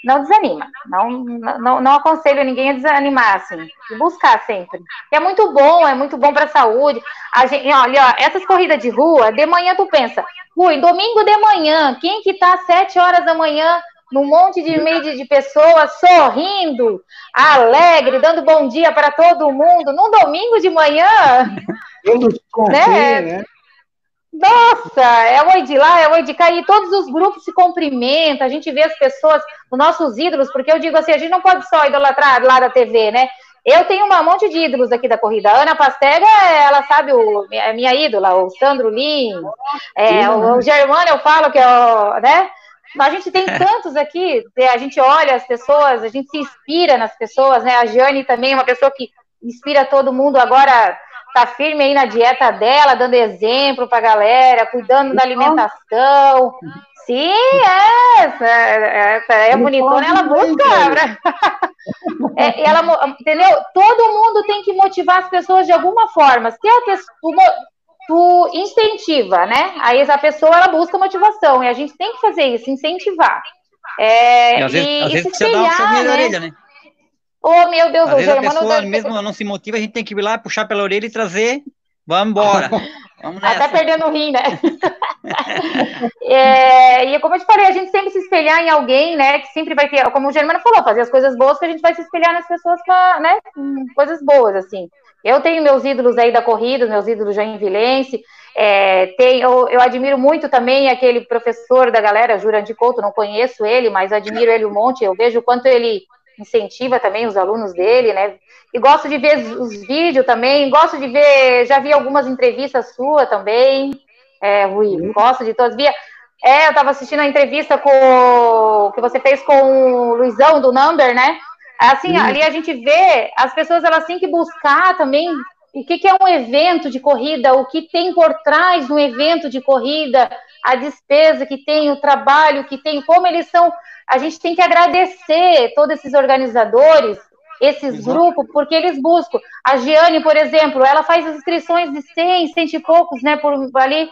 não desanima. Não, não, não aconselho ninguém a desanimar, assim, e buscar sempre. é muito bom, é muito bom para a saúde. A gente, olha, ó, essas corridas de rua, de manhã tu pensa, Rui, domingo de manhã, quem que tá às sete horas da manhã num monte de mídia de pessoas sorrindo, alegre, dando bom dia para todo mundo, num domingo de manhã. né? né? Nossa, é oi de lá, é oi de cá, e todos os grupos se cumprimentam, a gente vê as pessoas, os nossos ídolos, porque eu digo assim, a gente não pode só idolatrar lá da TV, né? Eu tenho um monte de ídolos aqui da corrida. A Ana Pastega, ela sabe, o, é minha ídola, o Sandro Lin, é, o, o Germano, eu falo que é o, né? A gente tem <laughs> tantos aqui, a gente olha as pessoas, a gente se inspira nas pessoas, né? A Jane também é uma pessoa que inspira todo mundo agora tá firme aí na dieta dela, dando exemplo pra galera, cuidando da alimentação. Sim, é, essa, essa é bonitona, ela busca. é, ela, entendeu? Todo mundo tem que motivar as pessoas de alguma forma. Se a pessoa, tu incentiva, né? Aí essa pessoa ela busca motivação e a gente tem que fazer isso, incentivar. É, e às vezes, e, às vezes você dá um né? orelha, né? Oh, meu Deus, às vezes a pessoa mesmo não se motiva, a gente tem que ir lá, puxar pela orelha e trazer, vamos embora. <laughs> Vamos Até perdendo o rim, né? <laughs> é, e como eu te falei, a gente sempre se espelhar em alguém, né? Que sempre vai ter, como o Germano falou, fazer as coisas boas que a gente vai se espelhar nas pessoas pra, né? Coisas boas, assim. Eu tenho meus ídolos aí da corrida, meus ídolos joinvilense. É, tem, eu, eu, admiro muito também aquele professor da galera, Jurandir Couto, não conheço ele, mas admiro ele um monte. Eu vejo o quanto ele incentiva também os alunos dele, né? E gosto de ver os vídeos também, gosto de ver, já vi algumas entrevistas suas também, é, Rui, uhum. gosto de todas. Via, é, eu estava assistindo a entrevista com que você fez com o Luizão do Number, né? Assim, uhum. ali a gente vê as pessoas elas têm que buscar também o que, que, é um evento de corrida, o que tem por trás do evento de corrida, a despesa que tem, o trabalho que tem, como eles são. A gente tem que agradecer todos esses organizadores, esses Exato. grupos, porque eles buscam. A Giane, por exemplo, ela faz as inscrições de 100, 100 e poucos, né, por ali.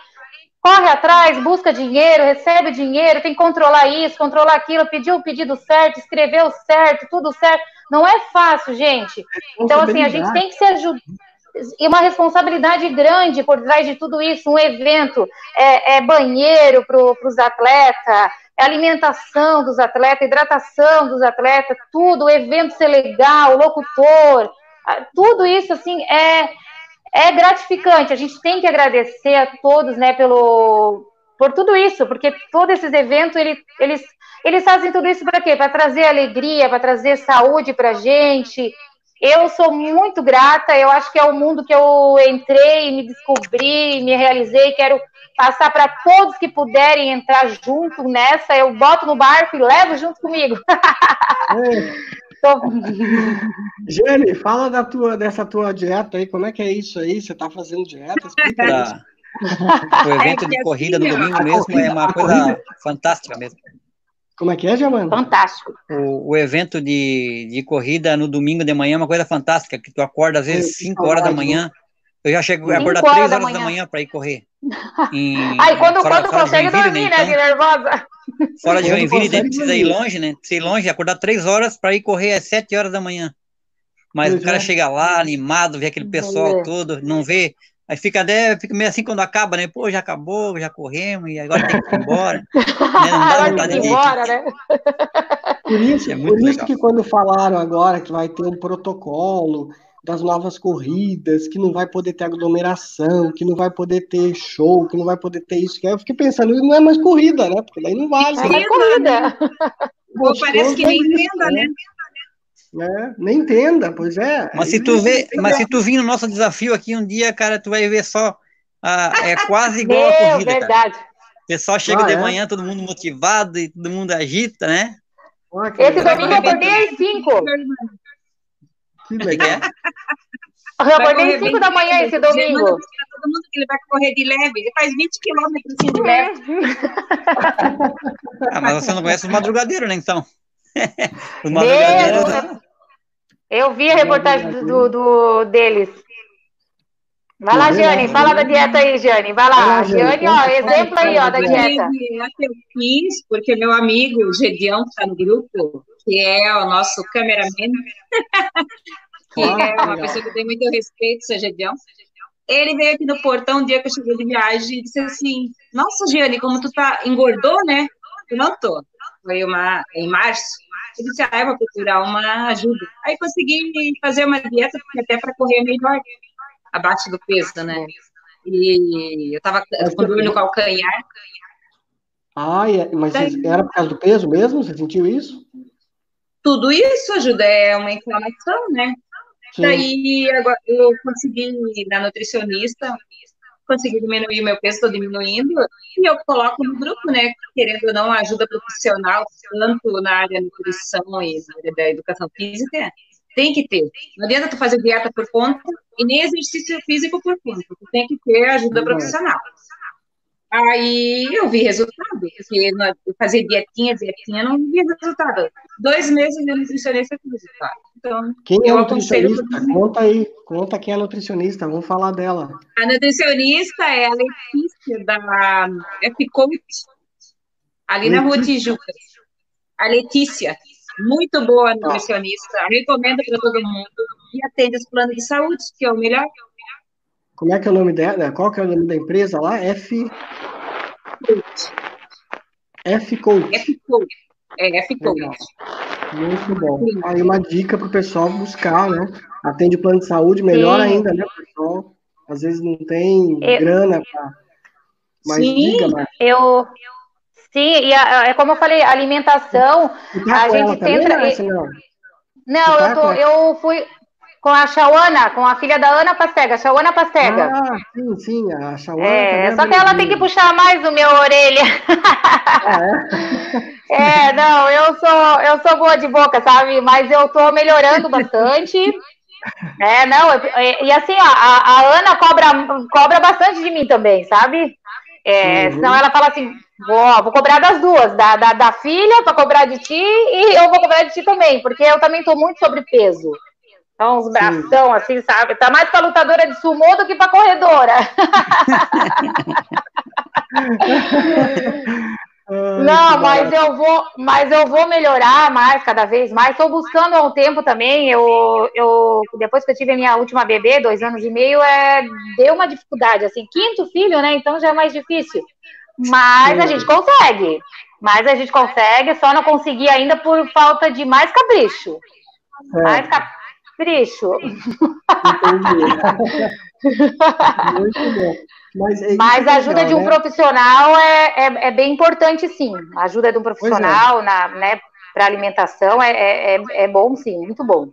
Corre atrás, busca dinheiro, recebe dinheiro, tem que controlar isso, controlar aquilo, pediu o pedido certo, escreveu certo, tudo certo. Não é fácil, gente. Então, assim, a gente tem que se ajudar e uma responsabilidade grande por trás de tudo isso, um evento, é, é banheiro para os atletas, é alimentação dos atletas, hidratação dos atletas, tudo, o evento ser legal, locutor, tudo isso, assim, é, é gratificante, a gente tem que agradecer a todos, né, pelo, por tudo isso, porque todos esses eventos, eles, eles, eles fazem tudo isso para quê? Para trazer alegria, para trazer saúde para a gente, eu sou muito grata, eu acho que é o mundo que eu entrei, me descobri, me realizei, quero passar para todos que puderem entrar junto nessa, eu boto no barco e levo junto comigo. É. <laughs> Tô... Jane, fala da tua, dessa tua dieta aí, como é que é isso aí? Você está fazendo dieta? Explica isso. O evento de corrida no domingo mesmo é uma coisa fantástica mesmo. Como é que é, Giovanna? Fantástico. O, o, evento de, de corrida no domingo de manhã é uma coisa fantástica, que tu acorda às vezes 5 horas da manhã. Eu já chego a acordar 3 horas da manhã, da manhã para ir correr. <laughs> Em, Ai, quando, fora, quando fora consegue dormir, né? Então, nervosa. Fora de Joinville, daí precisa ir longe, né? Precisa ir longe, acordar 3 horas para ir correr às 7 horas da manhã. Mas pois o cara é. chega lá, animado, vê aquele pessoal é. todo, não vê Aí fica, até, fica meio assim quando acaba, né? Pô, já acabou, já corremos, e agora tem que ir embora. né? <laughs> Não dá vontade de ir embora, né? Por isso, é por isso que quando falaram agora que vai ter um protocolo das novas corridas, que não vai poder ter aglomeração, que não vai poder ter show, que não vai poder ter isso, que eu fiquei pensando, não é mais corrida, né? Porque daí não vale. É mais corrida. Pô, parece que nem venda, né? né? Nem entenda, pois é. Mas se tu vê, mas se tu vir no nosso desafio aqui um dia, cara, tu vai ver só, ah, é <laughs> quase igual Meu, a corrida, verdade. Cara. O pessoal chega ah, de é? manhã, todo mundo motivado e todo mundo agita, né? Esse domingo eu acordei às 5. Que legal. Eu acordei às 5 da manhã esse domingo. Todo mundo que ele vai correr de leve, ele faz 20 quilômetros assim de leve. ah, mas você não conhece o madrugadeiro, né, então? <laughs> Meu, eu vi a reportagem do, do, deles. Vai lá, Giane, fala da dieta aí, Giane. Vai lá, Giane, ó, exemplo aí, ó, da dieta. Eu fiz, porque meu amigo Gedião está no grupo, que é o nosso cameraman, <laughs> que é uma pessoa que tem muito respeito, seu Gedião. Ele veio aqui no portão um dia que eu cheguei de viagem e disse assim: Nossa, Giane, como tu tá engordou, né? Eu não tô foi uma em março, eu disse, ah, eu vou procurar uma ajuda. Aí consegui fazer uma dieta, até para correr melhor, abaixo do peso, né? E eu tava com dor no calcanhar. Ah, mas Daí, era por causa do peso mesmo? Você sentiu isso? Tudo isso ajuda, é uma inflamação, né? Sim. Daí agora eu consegui ir na nutricionista, consegui diminuir meu peso, estou diminuindo, e eu coloco no grupo, né, querendo ou não, ajuda profissional, tanto na área da nutrição e na área da educação física, tem que ter. Não adianta tu fazer dieta por conta e nem exercício físico por conta, tu tem que ter ajuda profissional. Aí eu vi resultado, porque eu fazia dietinha, dietinha, não vi resultado. Dois meses de nutricionista com resultado. Então, quem é nutricionista? Conta aí, conta quem é nutricionista, vamos falar dela. A nutricionista é a Letícia da F-Coach, ali Letícia. na Rua Tijuca. A Letícia, muito boa nutricionista, recomendo para todo mundo e atende os planos de saúde, que é o melhor. Como é que é o nome dela? Qual que é o nome da empresa lá? F. F Coach. F Coach. É, F Coach. Muito bom. Aí uma dica para o pessoal buscar, né? Atende plano de saúde, melhor Sim. ainda, né, pessoal? Às vezes não tem eu... grana para. Mas Sim, diga, mas... eu. Sim, e a, é como eu falei, alimentação, tá a gente tenta. Né, Não, tá eu, tô, eu fui com a Chauana, com a filha da Ana Pastega, a Chauana Pastega. Ah, sim, sim, a Chauana. É, é só que ela tem que puxar mais o meu orelha. Ah, é? <laughs> é, não, eu sou, eu sou boa de boca, sabe? Mas eu tô melhorando bastante. É, não, e assim, ó, a, a Ana cobra, cobra bastante de mim também, sabe? É, uhum. Senão ela fala assim, vou, vou cobrar das duas, da, da, da filha para cobrar de ti e eu vou cobrar de ti também, porque eu também tô muito sobrepeso. Então, uns bração, assim, sabe? Tá mais pra lutadora de sumô do que pra corredora. <laughs> Não, mas eu vou, mas eu vou melhorar mais, cada vez mais. Estou buscando há um tempo também. Eu, eu, depois que eu tive a minha última bebê, dois anos e meio, é, deu uma dificuldade, assim, quinto filho, né? Então já é mais difícil. Mas a gente consegue. Mas a gente consegue, só não consegui ainda por falta de mais capricho. É. Mais capricho. Entendi. <laughs> Muito bom. Mas, é Mas a ajuda legal, de um né? profissional é, é, é, bem importante, sim. A ajuda de um é. profissional na, né, para alimentação é, é, é, é bom, sim, muito bom.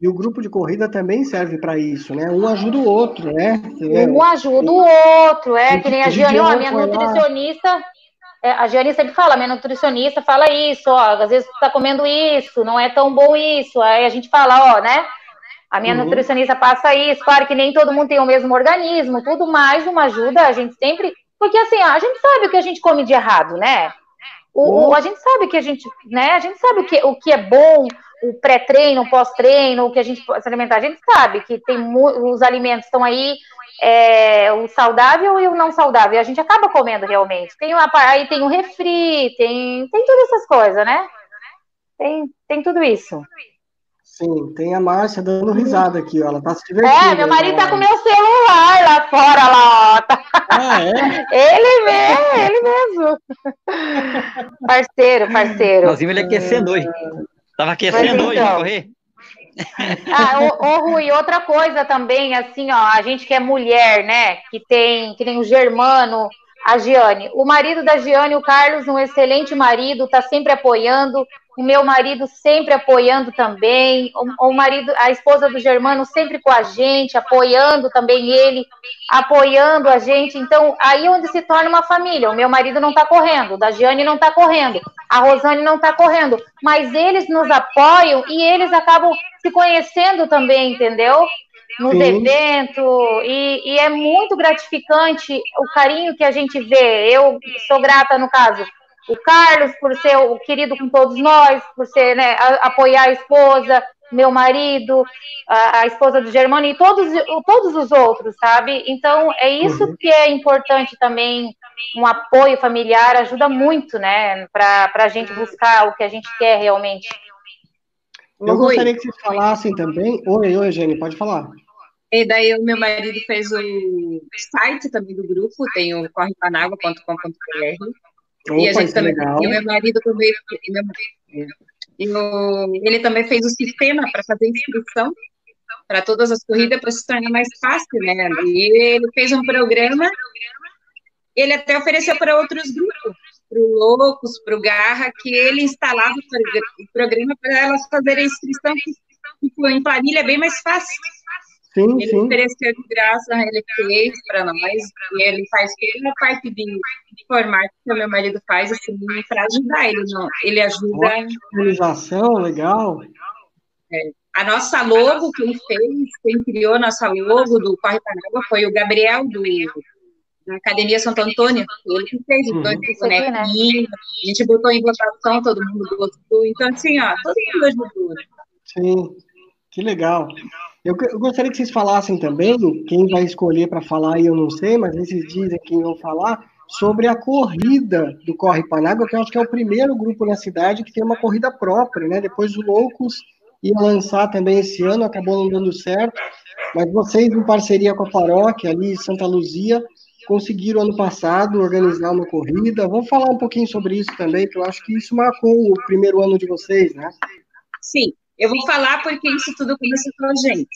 E o grupo de corrida também serve para isso, né? Um ajuda o outro, né? Um ajuda o outro, é que nem a Giane, ó, minha nutricionista, a Giane sempre fala, minha nutricionista fala isso, ó, às vezes tu tá comendo isso, não é tão bom isso, aí a gente fala, ó, né? A minha uhum. nutricionista passa isso, claro que nem todo mundo tem o mesmo organismo, tudo mais uma ajuda, a gente sempre. Porque assim, a gente sabe o que a gente come de errado, né? O, o a gente sabe que a gente, né? A gente sabe o que, o que é bom, o pré-treino, o pós-treino, o que a gente pode se alimentar. A gente sabe que tem os alimentos estão aí, é, o saudável e o não saudável. E a gente acaba comendo realmente. Tem uma, aí tem o refri, tem, tem todas essas coisas, né? Tem, tem tudo isso. Sim, tem a Márcia dando risada aqui, ó. Ela tá se divertindo. É, meu marido tá com meu celular lá fora, lá, ó. Ah, é? <laughs> Ele mesmo, ele mesmo. parceiro, parceiro. Nós vimos ele aquecendo hoje. Tava aquecendo então. hoje pra correr. Ah, ô, ô, Rui, outra coisa também, assim, ó, a gente que é mulher, né, que tem, que nem o Germano, a Giane. O marido da Giane, o Carlos, um excelente marido, tá sempre apoiando, o meu marido sempre apoiando também, o, o, marido, a esposa do Germano sempre com a gente, apoiando também ele, apoiando a gente. Então, aí é onde se torna uma família. O meu marido não está correndo, o da Giane não está correndo, a Rosane não está correndo, mas eles nos apoiam e eles acabam se conhecendo também, entendeu? Nos Sim. eventos, e, e é muito gratificante o carinho que a gente vê. Eu sou grata, no caso, o Carlos, por ser o querido com todos nós, por ser, né, a, apoiar a esposa, meu marido, a, a, esposa do Germano e todos, todos os outros, sabe? Então, é isso uhum. que é importante também, um apoio familiar ajuda muito, né, para a gente buscar o que a gente quer realmente. Eu gostaria que vocês falassem também. Oi, oi, Eugênio, pode falar. E daí o meu marido fez o site também do grupo, tem o correpanágua.com.br Opa, e a gente também, legal. e o meu marido também, meu, ele também fez o sistema para fazer inscrição para todas as corridas para se tornar mais fácil, né? E ele fez um programa, ele até ofereceu para outros grupos, para o Loucos, para o Garra, que ele instalava o programa para elas fazerem a inscrição, que tipo, em planilha é bem mais fácil. Sim, ele sim. ofereceu de graça, ele fez para nós, e ele faz toda a parte de, de formato que o meu marido faz, assim, para ajudar ele, não, ele ajuda... Organização, legal. É. A nossa logo, quem fez, quem criou a nossa logo do Corre Panágua foi o Gabriel, do, da Academia Santo Antônio, ele que fez, então, uhum. bonequinho, a gente botou em votação, todo mundo gostou, então, assim, ó, todo mundo ajudou. Né? Sim, que legal. Eu, eu, gostaria que vocês falassem também, quem vai escolher para falar aí eu não sei, mas esses dizem quem vão falar, sobre a corrida do Corre Panágua, que eu acho que é o primeiro grupo na cidade que tem uma corrida própria, né? Depois o Loucos ia lançar também esse ano, acabou não dando certo, mas vocês, em parceria com a paróquia ali em Santa Luzia, conseguiram ano passado organizar uma corrida. Vamos falar um pouquinho sobre isso também, que eu acho que isso marcou o primeiro ano de vocês, né? Sim, eu vou falar porque isso tudo começou com a gente.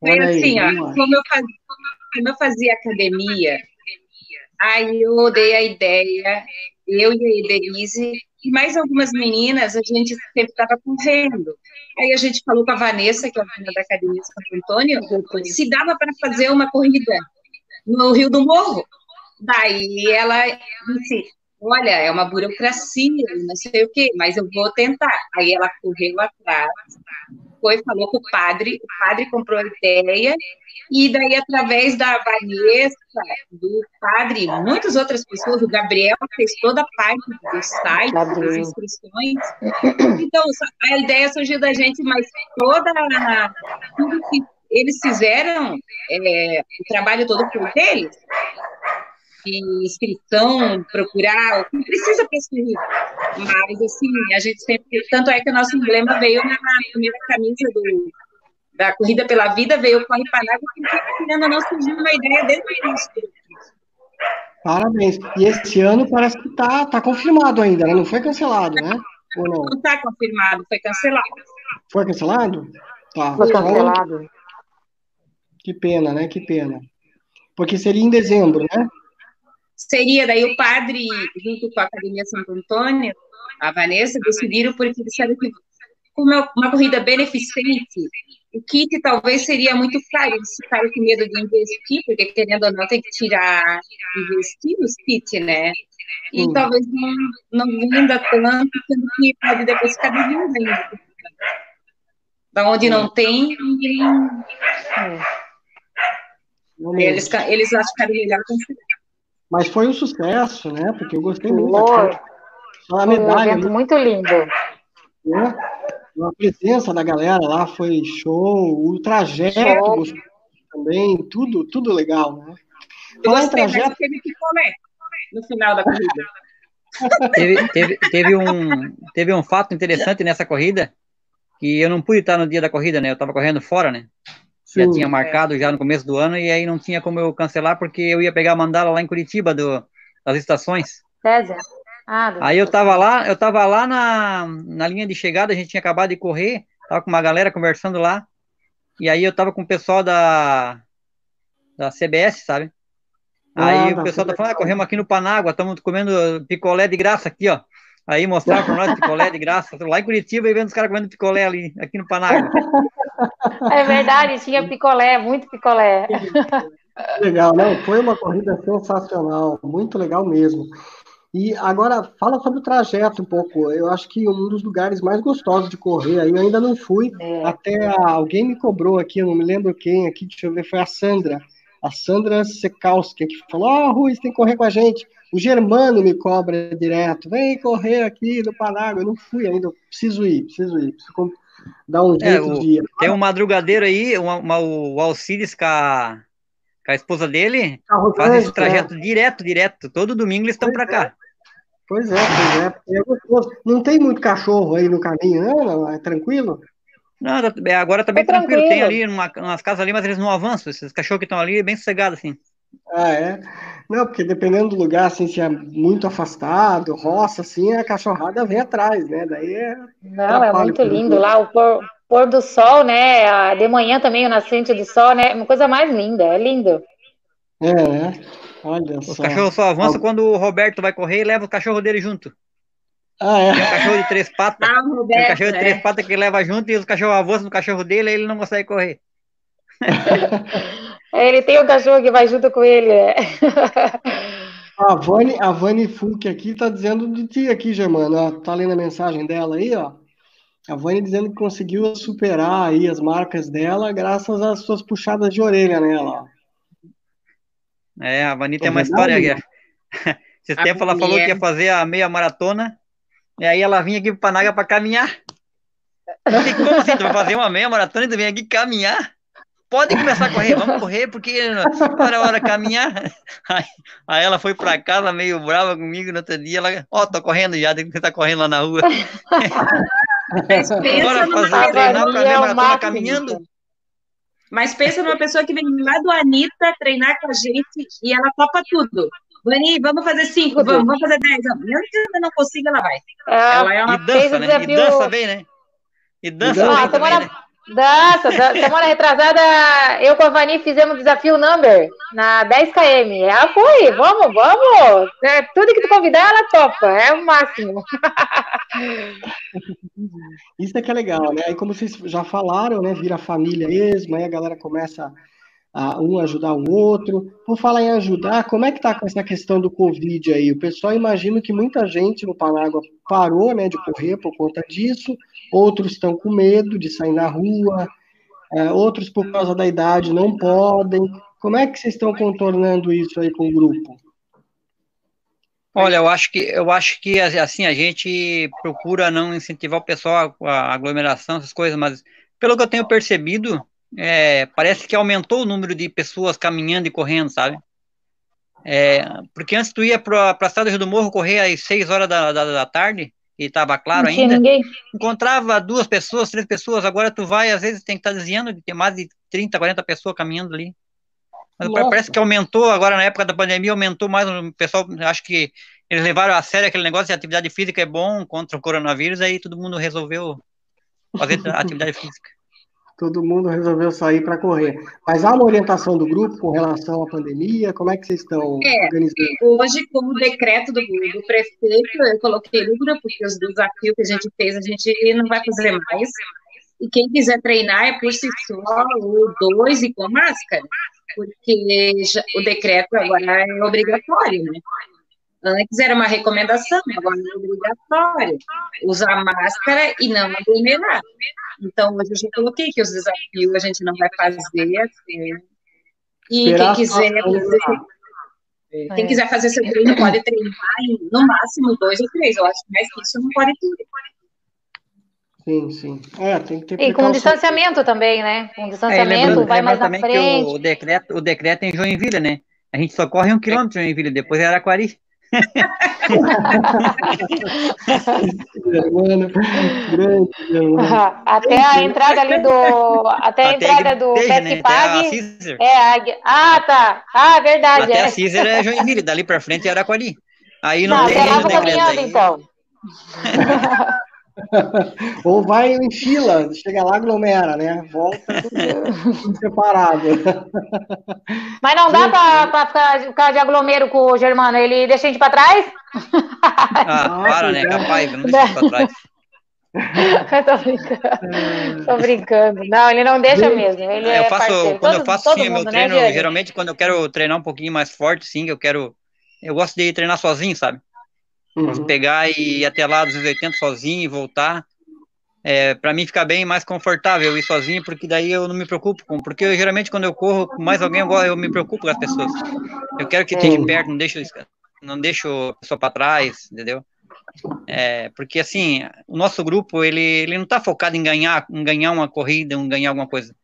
Foi assim, ó, como eu, fazia, como eu fazia academia, aí eu dei a ideia, eu e a Denise, e mais algumas meninas, a gente sempre estava correndo. Aí a gente falou com a Vanessa, que é a dona da Academia Santo Antônio, se dava para fazer uma corrida no Rio do Morro. Daí ela disse, olha, é uma burocracia, não sei o quê, mas eu vou tentar. Aí ela correu atrás, foi, falou com o padre, o padre comprou a ideia, e daí, através da Vanessa, do padre, muitas outras pessoas, o Gabriel fez toda a parte do site, das inscrições. Então, a ideia surgiu da gente, mas toda tudo que eles fizeram, é, o trabalho todo por eles, de inscrição, procurar, não precisa pesquisar. Mas, assim, a gente sempre. Tanto é que o nosso emblema veio na primeira camisa do, da Corrida pela Vida, veio o Corre Panágua, porque, querendo ou não, surgiu uma ideia desde o início. Parabéns. E esse ano parece que está tá confirmado ainda, né? Não foi cancelado, né? Ou não? Não está confirmado, foi cancelado. Foi cancelado? Tá. Foi cancelado. Que pena, né? Que pena. Porque seria em dezembro, né? Seria daí o padre, junto com a Academia Santo Antônio, a Vanessa, decidiram porque disseram que como é uma corrida beneficente, o kit talvez seria muito caro, eles ficaram com medo de investir, porque querendo ou não tem que tirar, investir nos kits, né? E hum. talvez não, não venda tanto, sendo que pode depois ficar devendo ainda. Da onde não tem, ninguém... É. Eles, eles acharam melhor considerar. Mas foi um sucesso, né? Porque eu gostei muito. Foi. Só a medalha. Um muito lindo. Né? A presença da galera lá foi show, o trajeto show. também, tudo, tudo legal, né? Falar em trajeto... teve picolé no final da corrida. teve, teve, teve, um, teve um fato interessante nessa corrida, que eu não pude estar no dia da corrida, né? Eu estava correndo fora, né? Sim, já tinha marcado é. já no começo do ano, e aí não tinha como eu cancelar, porque eu ia pegar a mandala lá em Curitiba do, das estações. César. Ah, aí eu tava lá, eu tava lá na, na linha de chegada, a gente tinha acabado de correr, tava com uma galera conversando lá, e aí eu tava com o pessoal da, da CBS, sabe? Aí ah, o pessoal tá falando, ah, corremos aqui no Panágua, estamos comendo picolé de graça aqui, ó. Aí mostraram para nós picolé de graça, lá em Curitiba e vendo os caras comendo picolé ali, aqui no Panágua. <laughs> É verdade, tinha picolé, muito picolé. Legal, não, foi uma corrida sensacional, muito legal mesmo. E agora, fala sobre o trajeto um pouco. Eu acho que um dos lugares mais gostosos de correr, aí eu ainda não fui, é. até alguém me cobrou aqui, eu não me lembro quem aqui, deixa eu ver, foi a Sandra, a Sandra Sekowski, que falou, ó, oh, Rui, você tem que correr com a gente. O Germano me cobra direto, vem correr aqui no Panágua, eu não fui ainda, preciso ir, preciso ir, preciso dar um é, jeito é, o, de... Tem um madrugadeiro aí, uma, uma, o Alcides com a, com a esposa dele, Carro faz esse trajeto é. direto, direto, todo domingo eles estão para cá. É. Pois é, pois é, é. Não tem muito cachorro aí no caminho, não? não é tranquilo? Não, tá, é, agora tá bem tranquilo. tranquilo. Tem ali uma, umas casas ali, mas eles não avançam. Esses cachorros que estão ali, bem sossegados, assim. Ah, é? Não, porque dependendo do lugar, assim, se é muito afastado, roça, assim, a cachorrada vem atrás, né? Daí é. Não, é muito lindo lá, o pôr, pôr do sol, né? De manhã também, o nascente do sol, né? Uma coisa mais linda, é lindo. É, né? Olha Os só. cachorros só avançam quando o Roberto vai correr e leva o cachorro dele junto. Ah, é? Tem um cachorro de três patas. Ah, Roberto, tem um cachorro de três é. patas que leva junto e os cachorros avançam no cachorro dele e ele não consegue correr. <laughs> Ele tem um cachorro que vai junto com ele, né? A Vani, a Vani Funk aqui tá dizendo de ti aqui, Germano. Tá lendo a mensagem dela aí, ó. A Vani dizendo que conseguiu superar aí as marcas dela graças às suas puxadas de orelha nela, ó. É, a Vani tem uma história aqui. <laughs> Esse a tempo ela falou que ia fazer a meia maratona, e aí ela vinha aqui pro Panaga para caminhar. <laughs> E como assim? Tu vai fazer uma meia maratona e tu vem aqui caminhar? Pode começar a correr, vamos correr, porque para a hora caminhar. <laughs> Aí, aí, ela foi para casa meio brava comigo no outro dia, ela, ó, oh, tô correndo já, tem que estar correndo lá na rua. <laughs> Agora fazer treinar para ver maratona caminhando. Mas pensa numa pessoa que vem lá do Anitta treinar com a gente e ela topa tudo. Vani, vamos fazer cinco, vamos, vamos fazer dez. Mesmo que eu não consiga, ela vai. É, ela é uma... E dança, né? E dança bem, né? E dança, ah, bem também, né? Nossa, semana retrasada, eu com a Vani fizemos desafio number na 10km. Ela foi, vamos, vamos. É, tudo que tu convidar, ela topa, é o máximo. <laughs> Isso é que é legal, né? Aí, como vocês já falaram, né? Vira família mesmo, aí a galera começa a um ajudar o outro. Por falar em ajudar, como é que tá com essa questão do Covid aí? O pessoal imagina que muita gente no Panágua parou, né, de correr por conta disso, outros estão com medo de sair na rua, é, outros por causa da idade não podem. Como é que vocês estão contornando isso aí com o grupo? Olha, eu acho que eu acho que assim a gente procura não incentivar o pessoal a aglomeração, essas coisas, mas pelo que eu tenho percebido, é, parece que aumentou o número de pessoas caminhando e correndo, sabe? É, porque antes tu ia para a Estrada do Morro correr às 6 horas da, da, da tarde, e estava claro não ainda, ninguém. encontrava duas pessoas, três pessoas, agora tu vai, às vezes tem que estar tá desviando de ter mais de 30, 40 pessoas caminhando ali. Mas Nossa. parece que aumentou, agora na época da pandemia, aumentou mais o pessoal, acho que eles levaram a sério aquele negócio de atividade física é bom contra o coronavírus, aí todo mundo resolveu fazer <laughs> atividade física todo mundo resolveu sair para correr. Mas há uma orientação do grupo com relação à pandemia? Como é que vocês estão é, organizando? Hoje, como decreto do, do, prefeito, eu coloquei no grupo que os desafios que a gente fez, a gente não vai fazer mais. E quem quiser treinar é por si só, ou dois e com máscara, porque já, o decreto agora é obrigatório, né? Antes era uma recomendação, agora é obrigatório usar máscara e não aglomerar. Então, hoje eu já coloquei que os desafios a gente não vai fazer. Assim, e quem quiser, fazer, quem quiser fazer seu treino pode treinar em, no máximo dois ou três. Eu acho que mais que isso não pode ter. Sim, sim. É, tem que ter e com distanciamento também, né? Com distanciamento, é, vai mais na frente. O, o, decreto, o decreto é em Joinville, né? A gente só corre um quilômetro em Joinville, depois é Araquari. Até a entrada ali do. Até a entrada do Petsipag. Né? É, a... Ah, tá. Ah, verdade. Até é. a Caesar é Joinville, dali pra frente é Araquari. Aí não, não tem. Até lá caminhando, então. <laughs> <laughs> Ou vai em fila, chega lá, aglomera, né? Volta tudo, separado. <laughs> Mas não dá para ficar, de aglomero com o Germano, ele deixa a gente para trás? Ah, <laughs> para, né? Capaz, não deixa para trás. tô brincando. Tô brincando. Não, ele não deixa mesmo. Ele eu é faço, quando todo, eu faço sim, meu né, treino, né, geralmente quando eu quero treinar um pouquinho mais forte, sim, eu quero. Eu gosto de treinar sozinho, sabe? Uhum. Pegar e ir até lá dos 80 sozinho e voltar. É, para mim fica bem mais confortável ir sozinho, porque daí eu não me preocupo com. Porque eu, geralmente quando eu corro com mais alguém, eu, eu me preocupo com as pessoas. Eu quero que esteja perto, não deixo, não deixo a pessoa para trás, entendeu? É, porque assim, o nosso grupo ele, ele não está focado em ganhar, em ganhar uma corrida, em ganhar alguma coisa.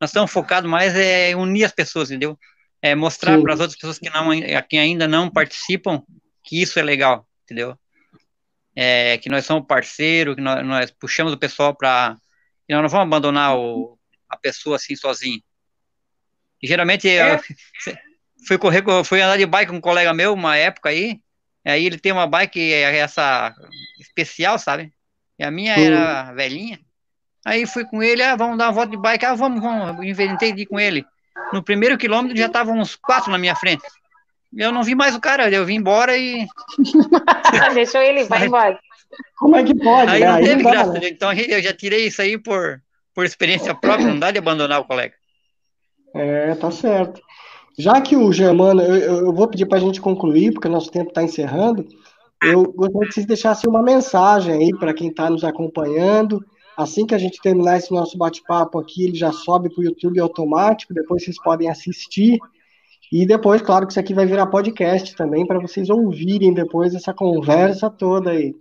Nós estamos focados mais é, em unir as pessoas, entendeu? É mostrar para as outras pessoas que não, que ainda não participam que isso é legal, entendeu? É, que nós somos parceiro, que nós, nós puxamos o pessoal para. nós não vamos abandonar o, a pessoa assim sozinho. E, geralmente é. eu fui correr, fui andar de bike com um colega meu uma época aí. Aí ele tem uma bike é, essa especial, sabe? E a minha era velhinha. Aí fui com ele, ah, vamos dar uma volta de bike, ah, vamos, vamos, inventei de ir com ele. No primeiro quilômetro já estavam uns quatro na minha frente eu não vi mais o cara, eu vim embora e. <laughs> Deixou ele, vai embora. Como é que pode? Aí né? não teve graça, né? então eu já tirei isso aí por, por experiência própria, não dá de abandonar o colega. É, tá certo. Já que o Germano, eu, eu vou pedir para a gente concluir, porque nosso tempo está encerrando. Eu gostaria que vocês deixassem uma mensagem aí para quem está nos acompanhando. Assim que a gente terminar esse nosso bate-papo aqui, ele já sobe para o YouTube automático, depois vocês podem assistir. E depois, claro que isso aqui vai virar podcast também, para vocês ouvirem depois essa conversa toda aí.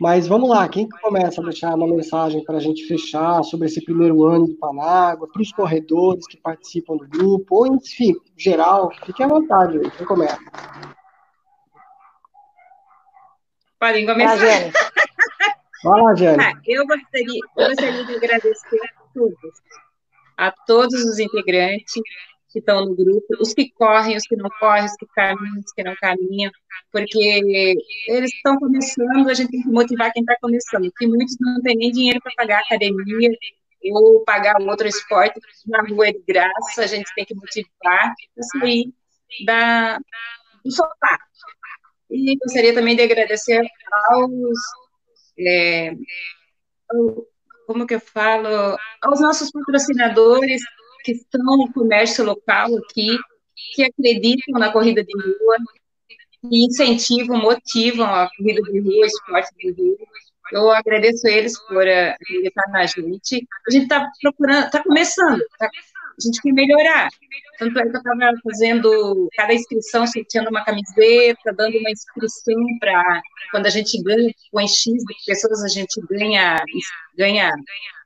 Mas vamos lá, quem começa a deixar uma mensagem para a gente fechar sobre esse primeiro ano de Panágua, para os corredores que participam do grupo, ou enfim, geral, fique à vontade aí, quem começa. Podem começar. Vai, Vai lá, Jane. Ah, eu, gostaria, eu gostaria de agradecer a todos, a todos os integrantes, que estão no grupo, os que correm, os que não correm, os que caminham, os que não caminham, porque eles estão começando, a gente tem que motivar quem está começando, que muitos não têm nem dinheiro para pagar academia, eu pagar outro esporte na rua é de graça, a gente tem que motivar a sair da, do sofá. E gostaria também de agradecer aos, é, como que eu falo, aos nossos patrocinadores que estão no comércio local aqui, que acreditam na corrida de rua, que incentivam, motivam a corrida de rua, o esporte de rua. Eu agradeço eles por acreditar na gente. A gente está procurando, está começando, tá, a gente quer melhorar. Tanto é que eu estava fazendo cada inscrição, sorteando uma camiseta, dando uma inscrição para quando a gente ganha, com X de pessoas, a gente ganha, ganha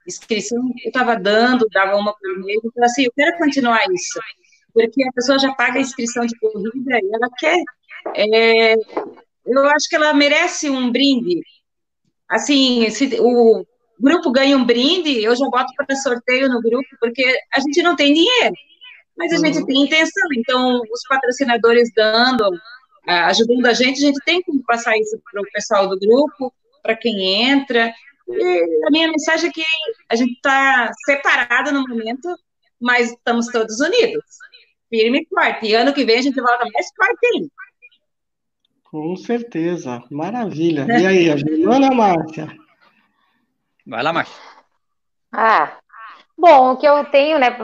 inscrição. Eu estava dando, dava uma por mês, então assim, eu quero continuar isso, porque a pessoa já paga a inscrição de corrida e ela quer. É, eu acho que ela merece um brinde. Assim, se o grupo ganha um brinde, eu já boto para sorteio no grupo, porque a gente não tem dinheiro, mas a uhum. gente tem intenção. Então, os patrocinadores dando, ajudando a gente, a gente tem que passar isso para o pessoal do grupo, para quem entra. E a minha mensagem é que a gente está separado no momento, mas estamos todos unidos, firme e forte. E ano que vem a gente volta mais forte ainda. Com certeza, maravilha. E aí, a Juliana Márcia? Vai lá, Márcia. Ah, bom, o que eu tenho, né,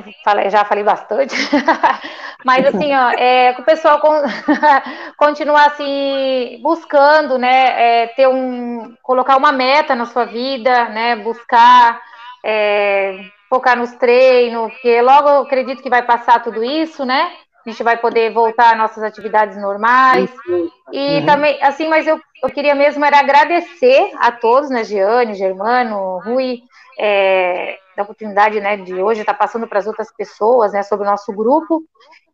já falei bastante, <laughs> mas assim, ó, é que o pessoal con <laughs> continuar assim, buscando, né, é, ter um, colocar uma meta na sua vida, né, buscar, é, focar nos treinos, porque logo eu acredito que vai passar tudo isso, né, a gente vai poder voltar às nossas atividades normais. E uhum. também, assim, mas eu, eu queria mesmo era agradecer a todos, né, Giane, Germano, Rui, é, da oportunidade, né, de hoje estar passando para as outras pessoas, né, sobre o nosso grupo.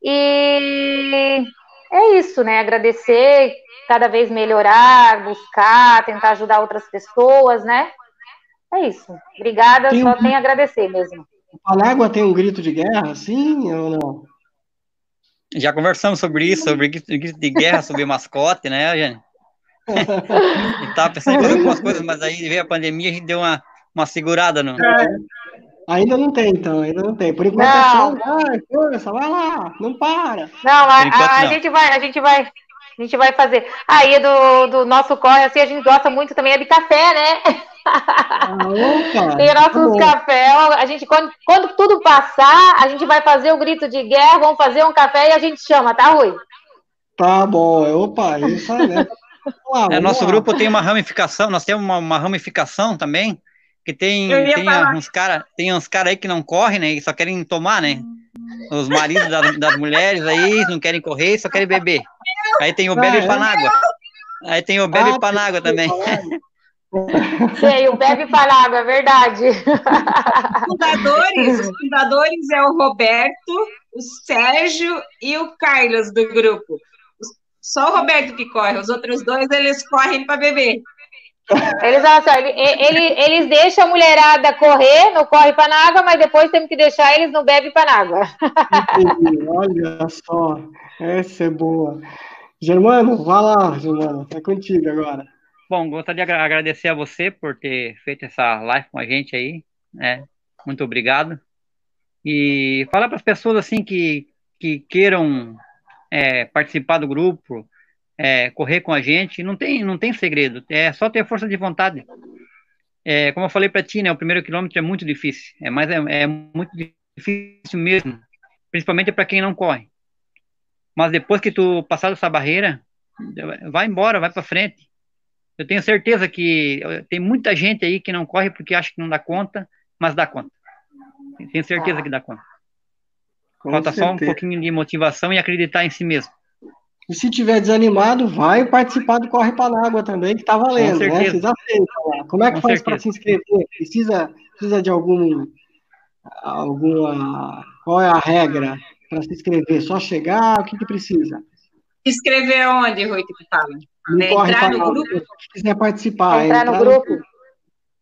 E é isso, né, agradecer, cada vez melhorar, buscar, tentar ajudar outras pessoas, né. É isso. Obrigada, tem só um... tenho a agradecer mesmo. A Panágua tem um grito de guerra, sim ou não? Já conversamos sobre isso, sobre grito de guerra, sobre mascote, né, gente? <laughs> e tava pensando em fazer algumas coisas, mas aí veio a pandemia, a gente deu uma, uma segurada no. É. Ainda não tem, então, ainda não tem. Por enquanto é só, vai, força, vai lá, não para. Não, a, a, a gente vai, a gente vai, a gente vai fazer. Aí do, do nosso corre, assim, a gente gosta muito também é de café, né? Ah, opa, Tem nossos tá café. A gente, quando, quando tudo passar, a gente vai fazer o grito de guerra, vamos fazer um café e a gente chama, tá, Rui? Tá bom, opa, isso aí, né? é, nosso grupo tem uma ramificação, nós temos uma, uma ramificação também, que tem, tem uns caras tem uns cara aí que não correm, né? E só querem tomar, né? Os maridos das, das mulheres aí não querem correr, só querem beber. Aí tem o Bebe? Panágua. Aí tem o Bebe ah, Panágua também. <laughs> Sei, o Bebe Panágua, é verdade. Os fundadores, os fundadores é o Roberto, o Sérgio e o Carlos do grupo. Só o Roberto que corre, os outros dois eles correm para beber. Eles, assim, ele, ele, eles deixam a mulherada correr, não corre para na água, mas depois temos que deixar eles no bebe para na água. Olha só, essa é boa. Germano, vai lá, Germano, é contigo agora. Bom, gostaria de agradecer a você por ter feito essa live com a gente aí, né? Muito obrigado. E falar para as pessoas assim que, que queiram é, participar do grupo, é, correr com a gente, não tem, não tem segredo, é só ter força de vontade. É, como eu falei para ti, né, o primeiro quilômetro é muito difícil, é, mas é, é muito difícil mesmo, principalmente para quem não corre. Mas depois que tu passar essa barreira, vai embora, vai para frente. Eu tenho certeza que tem muita gente aí que não corre porque acha que não dá conta, mas dá conta. Tenho certeza que dá conta. Falta certeza. só um pouquinho de motivação e acreditar em si mesmo. E se tiver desanimado, vai participar do Corre Panágua também, que está valendo, né? Vocês aceitam lá. Como é que Com faz para se inscrever? Precisa, precisa de algum, alguma... Qual é a regra para se inscrever? Só chegar? O que, que precisa? Escrever onde, Rui, que tu fala? É, entrar no grupo? Se quiser participar. Entrar, entrar no grupo. No...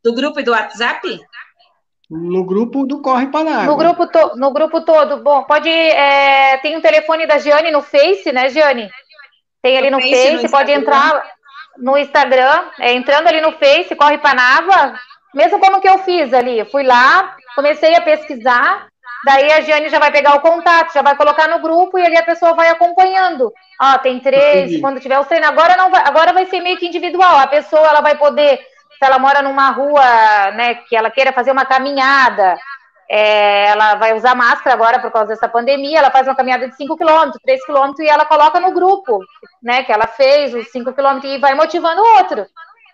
Do grupo e do WhatsApp? No grupo do Corre Panágua. No grupo, to, no grupo todo. Bom, pode. É, tem o um telefone da Giane no Face, né, Giane? Tem ali no, no Face, Face no pode entrar no Instagram. É, entrando ali no Face, Corre Panágua. Mesmo como que eu fiz ali. Eu fui lá, comecei a pesquisar, daí a Giane já vai pegar o contato, já vai colocar no grupo e ali a pessoa vai acompanhando. Ó, tem três, Entendi. quando tiver o treino, agora não vai, agora vai ser meio que individual. A pessoa ela vai poder, se ela mora numa rua, né, que ela queira fazer uma caminhada, é, ela vai usar máscara agora por causa dessa pandemia, ela faz uma caminhada de 5 km, 3 km e ela coloca no grupo, né, que ela fez os 5 km e vai motivando o outro.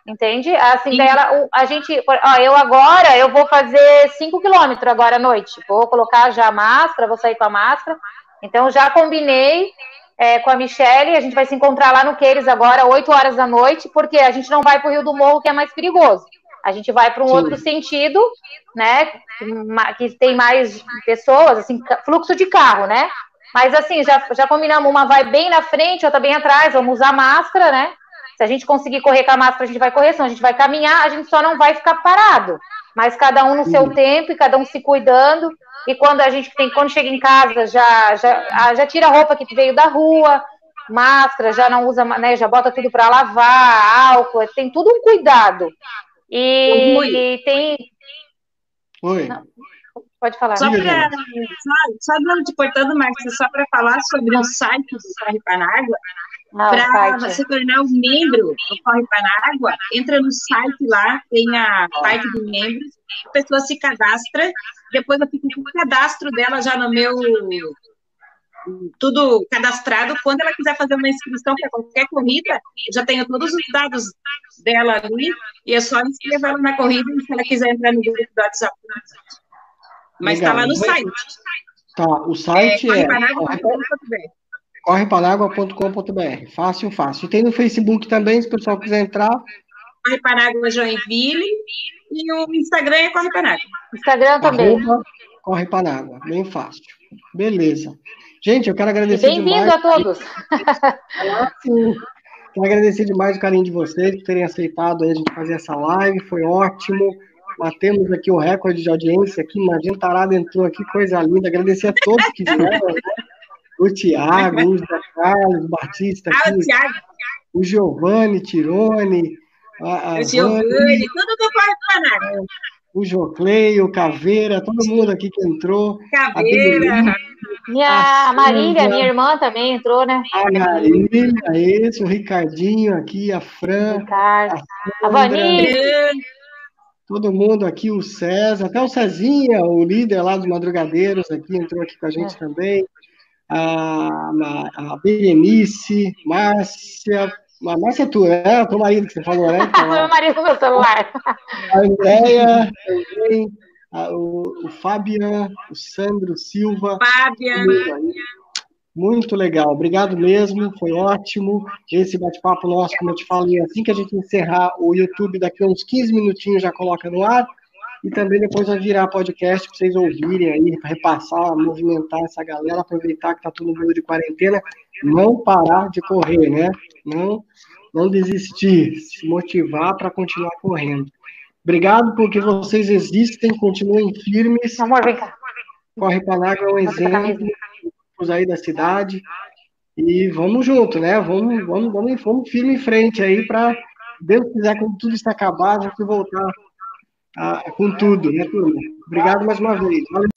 Entende? Assim, daí ela, a gente, ó, eu agora, eu vou fazer 5 km agora à noite. Vou colocar já a máscara, vou sair com a máscara. Então, já combinei é, com a Michelle, a gente vai se encontrar lá no Queires agora, 8 horas da noite, porque a gente não vai para o Rio do Morro, que é mais perigoso. A gente vai para um Sim. outro sentido, né? Que tem mais pessoas, assim, fluxo de carro, né? Mas assim, já, já combinamos, uma vai bem na frente, outra bem atrás, vamos usar máscara, né? Se a gente conseguir correr com a máscara, a gente vai correr, senão a gente vai caminhar, a gente só não vai ficar parado. Mas cada um no seu tempo e cada um se cuidando. E quando a gente tem, quando chega em casa, já, já, já tira a roupa que veio da rua, máscara, já não usa, né? Já bota tudo para lavar, álcool, tem tudo um cuidado. E, e tem. Oi. Não, pode falar. Só, pra, só, só não te cortando, Marcos, só para falar sobre o site do Corre Panágua, ah, para você tornar um membro do Corre Panágua, entra no site lá, tem a parte de membros, a pessoa se cadastra, depois eu fico com o cadastro dela já no meu tudo cadastrado. Quando ela quiser fazer uma inscrição para qualquer corrida, já tenho todos os dados dela ali, e é só inscrever ela na corrida se ela quiser entrar no grupo do WhatsApp. Mas está lá no site. Tá, o site é, é correpanágua.com.br. Fácil, fácil. E tem no Facebook também, se o pessoal quiser entrar. Corre Panágua Joinville e o Instagram é Corre Panágua. Instagram também. Arroba Corre Panágua, bem fácil. Beleza. Gente, eu quero agradecer Bem-vindo a todos. Sim. Quero agradecer demais o carinho de vocês por terem aceitado a gente fazer essa live, foi ótimo. Batemos aqui o recorde de audiência aqui, imagina, Tarada entrou aqui, coisa linda. Agradecer a todos que vieram, né? O Tiago, o José Carlos Batista aqui, ah, o, Thiago. o Giovanni Tirone, a, a o Giovanni, tudo do Paraná. O Joclei, o Caveira, todo mundo aqui que entrou. Caveira. Minha a Marília, minha irmã também entrou, né? A Marília, esse, o Ricardinho aqui, a Fran. Ricardo. A, a Vanilla. Todo mundo aqui, o César, até o Cezinha, o líder lá dos Madrugadeiros aqui, entrou aqui com a gente é. também. A, a, a Berenice, Márcia, a Márcia é tua, né? O teu marido que você falou, né? <laughs> Meu marido com meu celular. A Andréia também o, o Fabian, o Sandro Silva. Fabian. Muito legal, obrigado mesmo, foi ótimo. Esse bate-papo nosso, como eu te falei, assim que a gente encerrar o YouTube, daqui a uns 15 minutinhos já coloca no ar. E também depois vai virar podcast para vocês ouvirem aí, repassar, movimentar essa galera, aproveitar que está todo mundo de quarentena, não parar de correr, né? Não, não desistir, se motivar para continuar correndo. Obrigado porque vocês existem, continuem firmes. Amor, vem cá. Corre Panágua é um exemplo aí da cidade. E vamos junto, né? Vamos, vamos, vamos, vamos firme em frente aí para, Deus quiser, quando tudo isso acabar, a gente voltar a, com tudo, né, turma? Obrigado mais uma vez. Valeu.